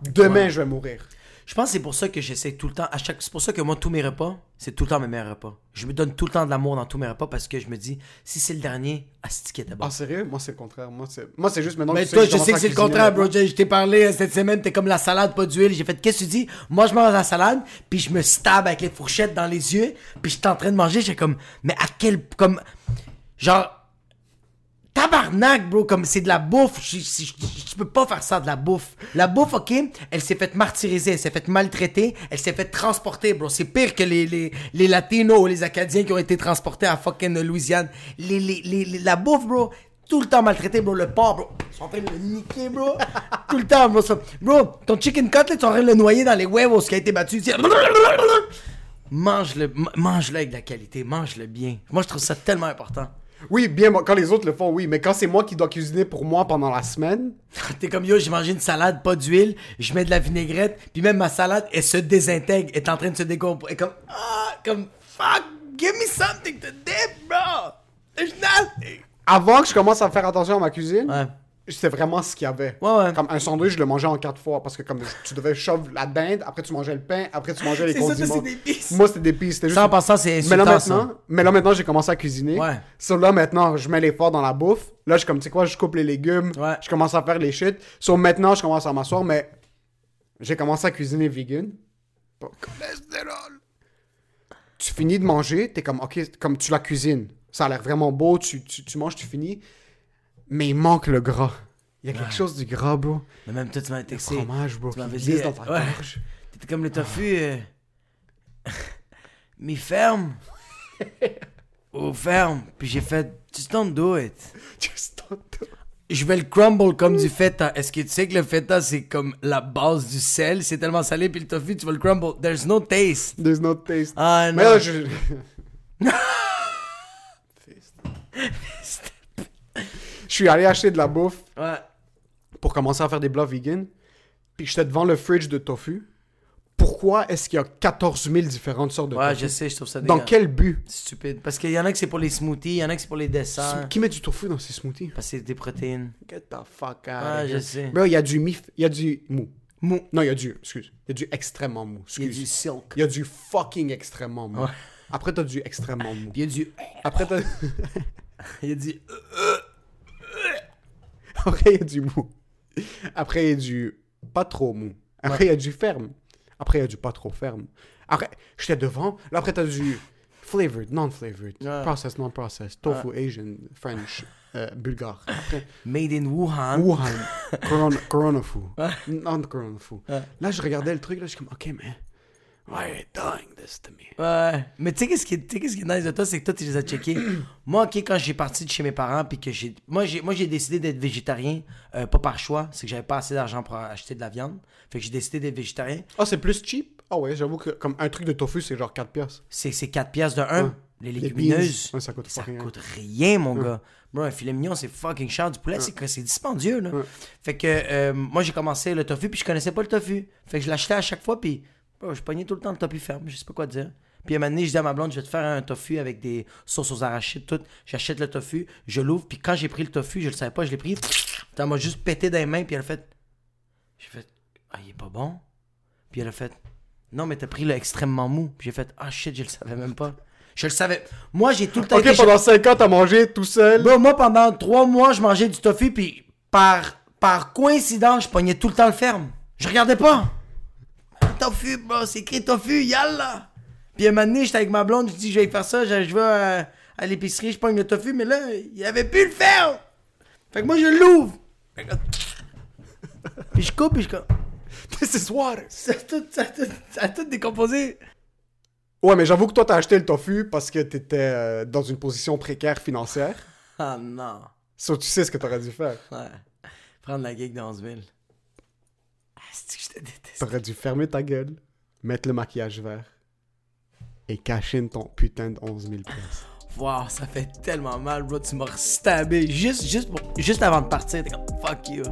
Demain, je vais mourir. Je pense que c'est pour ça que j'essaie tout le temps. À chaque... C'est pour ça que moi, tous mes repas, c'est tout le temps mes meilleurs repas. Je me donne tout le temps de l'amour dans tous mes repas parce que je me dis, si c'est le dernier, asti qui était bon. Ah, sérieux? Moi, c'est le contraire. Moi, c'est, moi, c'est juste maintenant Mais que toi, je sais que c'est le contraire, bro. je t'ai parlé euh, cette semaine, t'es comme la salade, pas d'huile. J'ai fait, qu'est-ce que tu dis? Moi, je mange la salade, puis je me stab avec les fourchettes dans les yeux, puis je suis en train de manger. J'ai comme, mais à quel. Comme. Genre. Tabarnak, bro, comme c'est de la bouffe. Je, je- je- je peux pas faire ça de la bouffe. La bouffe, ok, elle s'est faite martyriser, elle s'est faite maltraiter, elle s'est faite transporter, bro. C'est pire que les, les, les Latinos ou les Acadiens qui ont été transportés à fucking Louisiane. Les, les, les- les- la bouffe, bro, tout le temps maltraité, bro. Le porc, bro, ils sont en train de le niquer, bro. tout le temps, bro. Bro, ton chicken cutlet, ils sont en train de le noyer dans les huevos qui a été battu. Mange-le, mange-le avec de la qualité, mange-le bien. Moi, je trouve ça tellement important. Oui, bien, quand les autres le font, oui. Mais quand c'est moi qui dois cuisiner pour moi pendant la semaine, T'es comme yo, j'ai mangé une salade, pas d'huile, je mets de la vinaigrette, puis même ma salade, elle se désintègre, elle est en train de se décomposer. comme, ah, comme, fuck, give me something to dip, bro. There's nothing. avant que je commence à faire attention à ma cuisine, Ouais. C'était vraiment ce qu'il y avait. Ouais, ouais. Comme un sandwich, je le mangeais en quatre fois parce que comme tu devais shove la dinde, après tu mangeais le pain, après tu mangeais les C'est ça, condiments. ça, c'est des pistes. Moi, c'était des pistes. Juste... Ça, en passant, c'est mais là maintenant, mais là maintenant, j'ai commencé à cuisiner. Ouais. So là maintenant, je mets l'effort dans la bouffe. Là, je suis comme tu sais quoi, je coupe les légumes. Ouais. Je commence à faire les shit. So maintenant, je commence à m'asseoir, mais j'ai commencé à cuisiner vegan. Pas cholestérol. Tu finis de manger, t'es comme ok, comme tu la cuisines. Ça a l'air vraiment beau, tu, tu, tu manges, tu finis. Mais il manque le gras. Il y a quelque chose du gras, bro. Mais même toi, tu m'as Le texté. fromage, bro. tu m'avais dit, dans ta ouais. gorge. T'étais comme le tofu. Euh... Mi ferme. Ou ferme. Puis j'ai fait, just don't do it. Just don't do- je vais le crumble comme du feta. Est-ce que tu sais que le feta, c'est comme la base du sel? C'est tellement salé, puis le tofu, tu vas le crumble. There's no taste. There's no taste. Ah non. Mais là, je... je suis allé acheter de la bouffe Ouais. pour commencer à faire des plats vegan. Puis j'étais devant le fridge de tofu. Pourquoi est-ce qu'il y a 14 000 différentes sortes de Ouais, tofu? je sais, je trouve ça Dans quel but? Stupide. Parce qu'il y en a que c'est pour les smoothies, il y en a que c'est pour les desserts. Qui met du tofu dans ses smoothies? Parce que c'est des protéines. Get the fuck out Ouais, of je sais. Bro, il y a du mif... Il y a du mou. Mou. Non, il y a du... Excuse. Il y a du extrêmement mou. Il y a du silk. Il y a du fucking extrêmement mou. Ouais. Après, t'as du extrêmement mou. Il y a du. Après, t'as... Il y a du. Après, il y a du mou. Après, il y a du pas trop mou. Après, il y a du ferme. Après, il y a du pas trop ferme. Après, j'étais devant. Là, après, t'as du flavored, non-flavored, Ouais. processed, non-processed, tofu, Asian, French, euh, bulgare. Après, Made in Wuhan. Wuhan, corona, corona fou. Non-corona fou. Ouais. Là, je regardais le truc, là, je suis comme, OK, mais why are you doing this to me? Ouais. Mais tu sais, qu'est-ce qui, est- tu sais, qu'est-ce qui est nice de toi, c'est que toi, tu les as checkés. moi, ok, quand j'ai parti de chez mes parents, puis que j'ai. Moi, j'ai, moi, j'ai décidé d'être végétarien, euh, pas par choix, c'est que j'avais pas assez d'argent pour acheter de la viande. Fait que j'ai décidé d'être végétarien. Ah, c'est plus cheap? Ah ouais, j'avoue que comme un truc de tofu, c'est genre 4 piastres. C'est, c'est 4 pièces de 1. Ouais. Les Les légumineuses. beans, ouais, ça coûte pas rien. coûte rien, mon gars. Bro, un filet mignon, c'est fucking cher. Du poulet, c'est, que c'est dispendieux, là. Ouais. Fait que euh, moi, j'ai commencé le tofu, puis je connaissais pas le tofu. Fait que je l'achetais à chaque fois, puis bro, je pognais tout le temps le tofu ferme. Je sais pas quoi dire. Puis à un moment donné, je dis à ma blonde, je vais te faire un tofu avec des sauces aux arachides, tout. J'achète le tofu, je l'ouvre, puis quand j'ai pris le tofu, je le savais pas, je l'ai pris. Elle m'a juste pété dans les mains, puis elle a fait. J'ai fait, ah, il est pas bon. Puis elle a fait, non, mais t'as pris le extrêmement mou. Puis j'ai fait, ah shit, je le savais même pas. Je le savais. Moi, j'ai tout le temps Ok, été- pendant 5 ans, t'as mangé tout seul? Moi, pendant trois mois, je mangeais du tofu, puis par, par coïncidence, je pognais tout le temps le ferme. Je regardais pas. Tofu, bro, c'est écrit tofu, yalla. Puis un moment donné, j'étais avec ma blonde, je dis, je vais faire ça, je, vais euh, à l'épicerie, je pogne le tofu, mais là, il avait plus le ferme. Fait que moi, je l'ouvre. Puis je coupe, puis je coupe. This is water. Ça a tout, ça a tout, ça a tout décomposé. Ouais, mais j'avoue que toi, t'as acheté le tofu parce que t'étais euh, dans une position précaire financière. Ah non. So, tu sais ce que t'aurais dû faire. Ouais. Prendre la gig dans 11 000. Je te déteste. T'aurais dû fermer ta gueule, mettre le maquillage vert et cacher ton putain de 11 000 pièces. Wow, ça fait tellement mal, bro. Tu m'as stabé juste, juste, pour- juste avant de partir. T'es comme, fuck you.